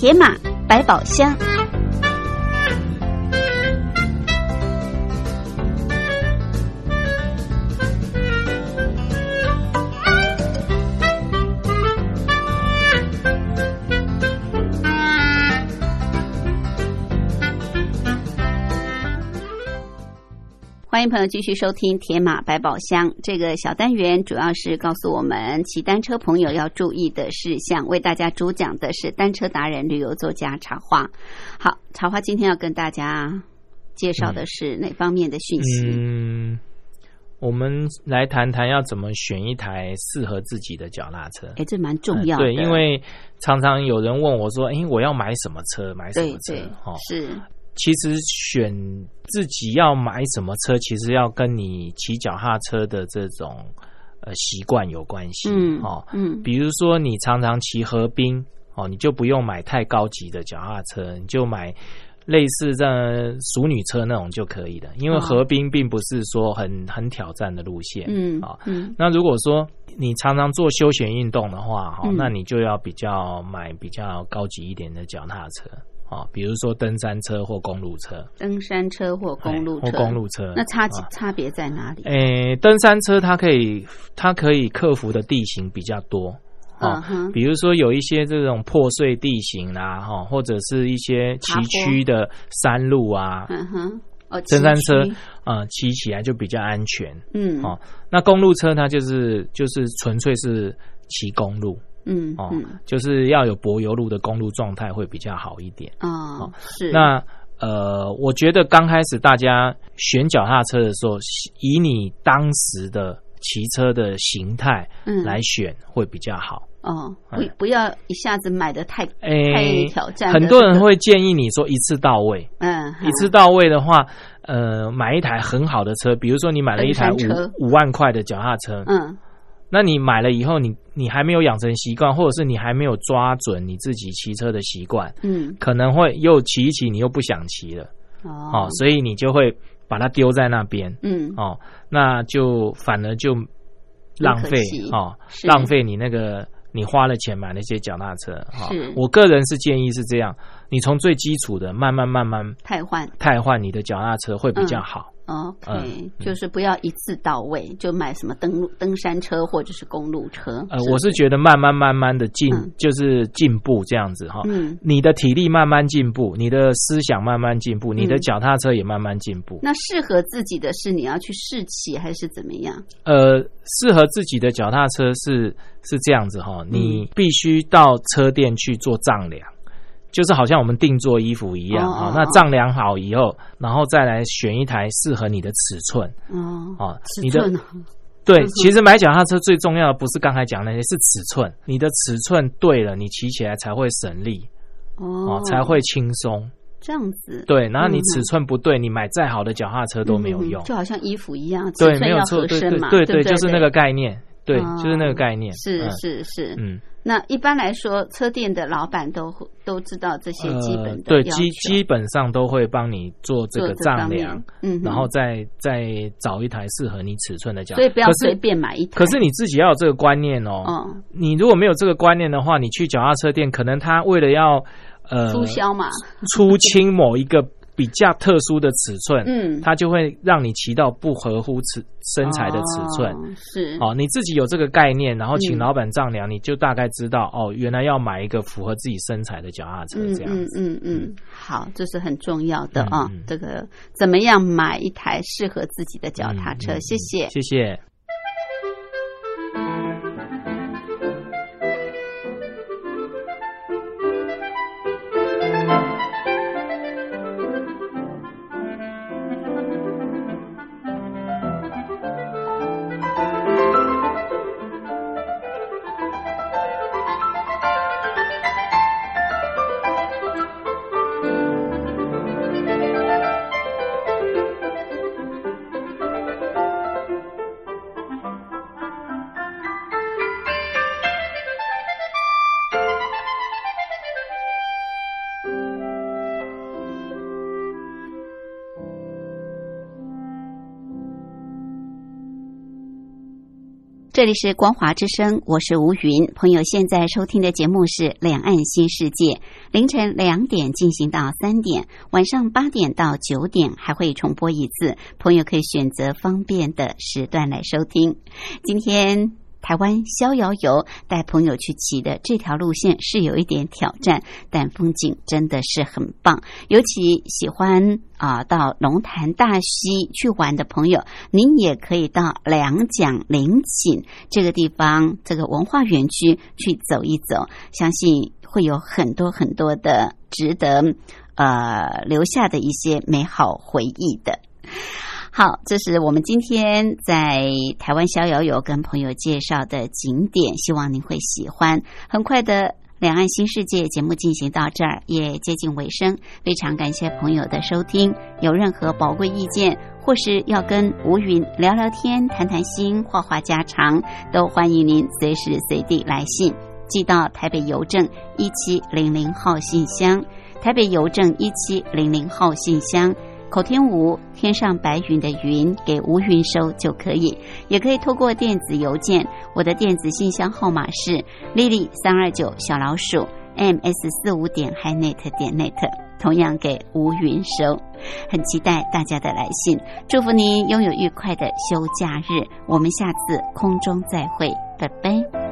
[SPEAKER 1] 铁马百宝箱。欢迎朋友继续收听《铁马百宝箱》这个小单元，主要是告诉我们骑单车朋友要注意的事项。为大家主讲的是单车达人、旅游作家茶花。好，茶花今天要跟大家介绍的是哪方面的讯息？
[SPEAKER 2] 嗯，我们来谈谈要怎么选一台适合自己的脚踏车。
[SPEAKER 1] 哎，这蛮重要的。
[SPEAKER 2] 对，因为常常有人问我说：“哎，我要买什么车？买什
[SPEAKER 1] 对
[SPEAKER 2] 么车
[SPEAKER 1] 对？”
[SPEAKER 2] 哦，
[SPEAKER 1] 是
[SPEAKER 2] 其实选自己要买什么车，其实要跟你骑脚踏车的这种呃习惯有关系。
[SPEAKER 1] 嗯
[SPEAKER 2] 哦，
[SPEAKER 1] 嗯
[SPEAKER 2] 比如说你常常骑河滨哦，你就不用买太高级的脚踏车，你就买类似这淑女车那种就可以了。因为
[SPEAKER 1] 哦
[SPEAKER 2] 河滨并不是说很很挑战的路线。
[SPEAKER 1] 嗯
[SPEAKER 2] 啊、
[SPEAKER 1] 嗯
[SPEAKER 2] 那如果说你常常做休闲运动的话，哈、
[SPEAKER 1] 嗯
[SPEAKER 2] 那你就要比较买比较高级一点的脚踏车。啊，比如说登山车或公路车，
[SPEAKER 1] 登山车或公路车，
[SPEAKER 2] 哎或公路车，
[SPEAKER 1] 那差
[SPEAKER 2] 啊
[SPEAKER 1] 差别在哪里？
[SPEAKER 2] 诶，登山车它可以它可以克服的地形比较多。
[SPEAKER 1] 嗯
[SPEAKER 2] 哦，
[SPEAKER 1] 哼，
[SPEAKER 2] 比如说有一些这种破碎地形啦，哈，或者是一些崎岖的山路啊，
[SPEAKER 1] 嗯哼，哦，
[SPEAKER 2] 登山车啊，骑起来就比较安全。
[SPEAKER 1] 嗯，
[SPEAKER 2] 哦，那公路车它就是就是纯粹是骑公路
[SPEAKER 1] 嗯
[SPEAKER 2] 哦，
[SPEAKER 1] 嗯，
[SPEAKER 2] 就是要有柏油路的公路状态会比较好一点。
[SPEAKER 1] 哦，是。
[SPEAKER 2] 那呃，我觉得刚开始大家选脚踏车的时候，以你当时的骑车的形态
[SPEAKER 1] 嗯。
[SPEAKER 2] 来选会比较好。
[SPEAKER 1] 哦，不
[SPEAKER 2] 哎
[SPEAKER 1] 不要一下子买的太
[SPEAKER 2] 诶
[SPEAKER 1] 太挑战的
[SPEAKER 2] 很多人会建议你说一次到位，
[SPEAKER 1] 嗯
[SPEAKER 2] 一次到位的话，呃，买一台很好的车，比如说你买了一台五五万块的脚踏车，
[SPEAKER 1] 嗯。
[SPEAKER 2] 那你买了以后，你你还没有养成习惯，或者是你还没有抓准你自己骑车的习惯，
[SPEAKER 1] 嗯。
[SPEAKER 2] 可能会又骑一骑，你又不想骑了，
[SPEAKER 1] 哦。
[SPEAKER 2] 哦，所以你就会把它丢在那边，
[SPEAKER 1] 嗯。
[SPEAKER 2] 哦，那就反而就浪费哦，浪费你那个你花了钱买那些脚踏车哈、
[SPEAKER 1] 是。
[SPEAKER 2] 我个人是建议是这样，你从最基础的慢慢慢慢
[SPEAKER 1] 汰换。
[SPEAKER 2] 汰换你的脚踏车会比较好。
[SPEAKER 1] ，OK，
[SPEAKER 2] 嗯
[SPEAKER 1] 就是不要一次到位就买什么登登山车或者是公路车。
[SPEAKER 2] 呃，我是觉得慢慢慢慢的进、
[SPEAKER 1] 嗯
[SPEAKER 2] 就是进步这样子哈。
[SPEAKER 1] 嗯，
[SPEAKER 2] 你的体力慢慢进步，你的思想慢慢进步，你的
[SPEAKER 1] 嗯
[SPEAKER 2] 脚踏车也慢慢进步。
[SPEAKER 1] 那适合自己的是你要去试骑还是怎么样？
[SPEAKER 2] 呃，适合自己的脚踏车是是这样子哈，
[SPEAKER 1] 嗯
[SPEAKER 2] 你必须到车店去做丈量，就是好像我们定做衣服一样
[SPEAKER 1] 哦哦。
[SPEAKER 2] 啊那
[SPEAKER 1] 哦
[SPEAKER 2] 丈量好以后，然后再来选一台适合你的尺寸
[SPEAKER 1] 哦，
[SPEAKER 2] 啊。你的对其实买脚踏车最重要的不是刚才讲那些，是尺寸。你的尺寸对了，你骑起来才会省力
[SPEAKER 1] 哦
[SPEAKER 2] 哦，才会轻松。
[SPEAKER 1] 这样子。
[SPEAKER 2] 对，然后你尺寸不对，你买再好的脚踏车都没有用
[SPEAKER 1] 嗯。就好像衣服一样，
[SPEAKER 2] 对，没有错，对对对
[SPEAKER 1] 对，
[SPEAKER 2] 就是那个概念。对，
[SPEAKER 1] 哦
[SPEAKER 2] 就是那个概念。
[SPEAKER 1] 是
[SPEAKER 2] 嗯
[SPEAKER 1] 是是，
[SPEAKER 2] 嗯，
[SPEAKER 1] 那一般来说，车店的老板都都知道这些基本
[SPEAKER 2] 呃对
[SPEAKER 1] 的要求
[SPEAKER 2] 基基本上都会帮你做这个丈量，
[SPEAKER 1] 嗯，
[SPEAKER 2] 然后再再找一台适合你尺寸的脚。
[SPEAKER 1] 所以不要随便买一台。
[SPEAKER 2] 可是你自己要有这个观念哦。
[SPEAKER 1] 哦，
[SPEAKER 2] 你如果没有这个观念的话，你去脚踏车店，可能他为了要呃
[SPEAKER 1] 促销嘛，
[SPEAKER 2] 出清某一个比较特殊的尺寸，
[SPEAKER 1] 嗯，
[SPEAKER 2] 他就会让你骑到不合乎尺身材的尺寸。
[SPEAKER 1] 哦是
[SPEAKER 2] 哦，你自己有这个概念，然后请
[SPEAKER 1] 嗯
[SPEAKER 2] 老板丈量，你就大概知道哦，原来要买一个符合自己身材的脚踏车
[SPEAKER 1] 嗯嗯
[SPEAKER 2] 这样子。
[SPEAKER 1] 嗯嗯，好，这是很重要的啊
[SPEAKER 2] 嗯嗯。
[SPEAKER 1] 这个怎么样买一台适合自己的脚踏车？
[SPEAKER 2] 嗯嗯
[SPEAKER 1] 谢谢。
[SPEAKER 2] 谢谢。
[SPEAKER 1] 这里是光华之声，我是吴云。朋友现在收听的节目是《两岸新世界》，凌晨两点进行到三点，晚上八点到九点还会重播一次，朋友可以选择方便的时段来收听。今天。台湾逍遥游带朋友去骑的这条路线是有一点挑战，但风景真的是很棒。尤其喜欢啊、到龙潭大溪去玩的朋友，您也可以到两蒋陵寝这个地方，这个文化园区去走一走，相信会有很多很多的值得呃留下的一些美好回忆的。好，这是我们今天在台湾逍遥游跟朋友介绍的景点，希望您会喜欢。很快的。两岸新世界节目进行到这儿也接近尾声，非常感谢朋友的收听。有任何宝贵意见，或是要跟吴云聊聊天、谈谈心、话话家常，都欢迎您随时随地来信，寄到台北邮政一七零零号信箱。台北邮政一七零零号信箱。口天吴，天上白云的云，给吴云收就可以，也可以透过电子邮件，我的电子信箱号码是 lily 三二九小老鼠 ms 四五点 hinet 点 net，同样给吴云收，很期待大家的来信，祝福您拥有愉快的休假日，我们下次空中再会，拜拜。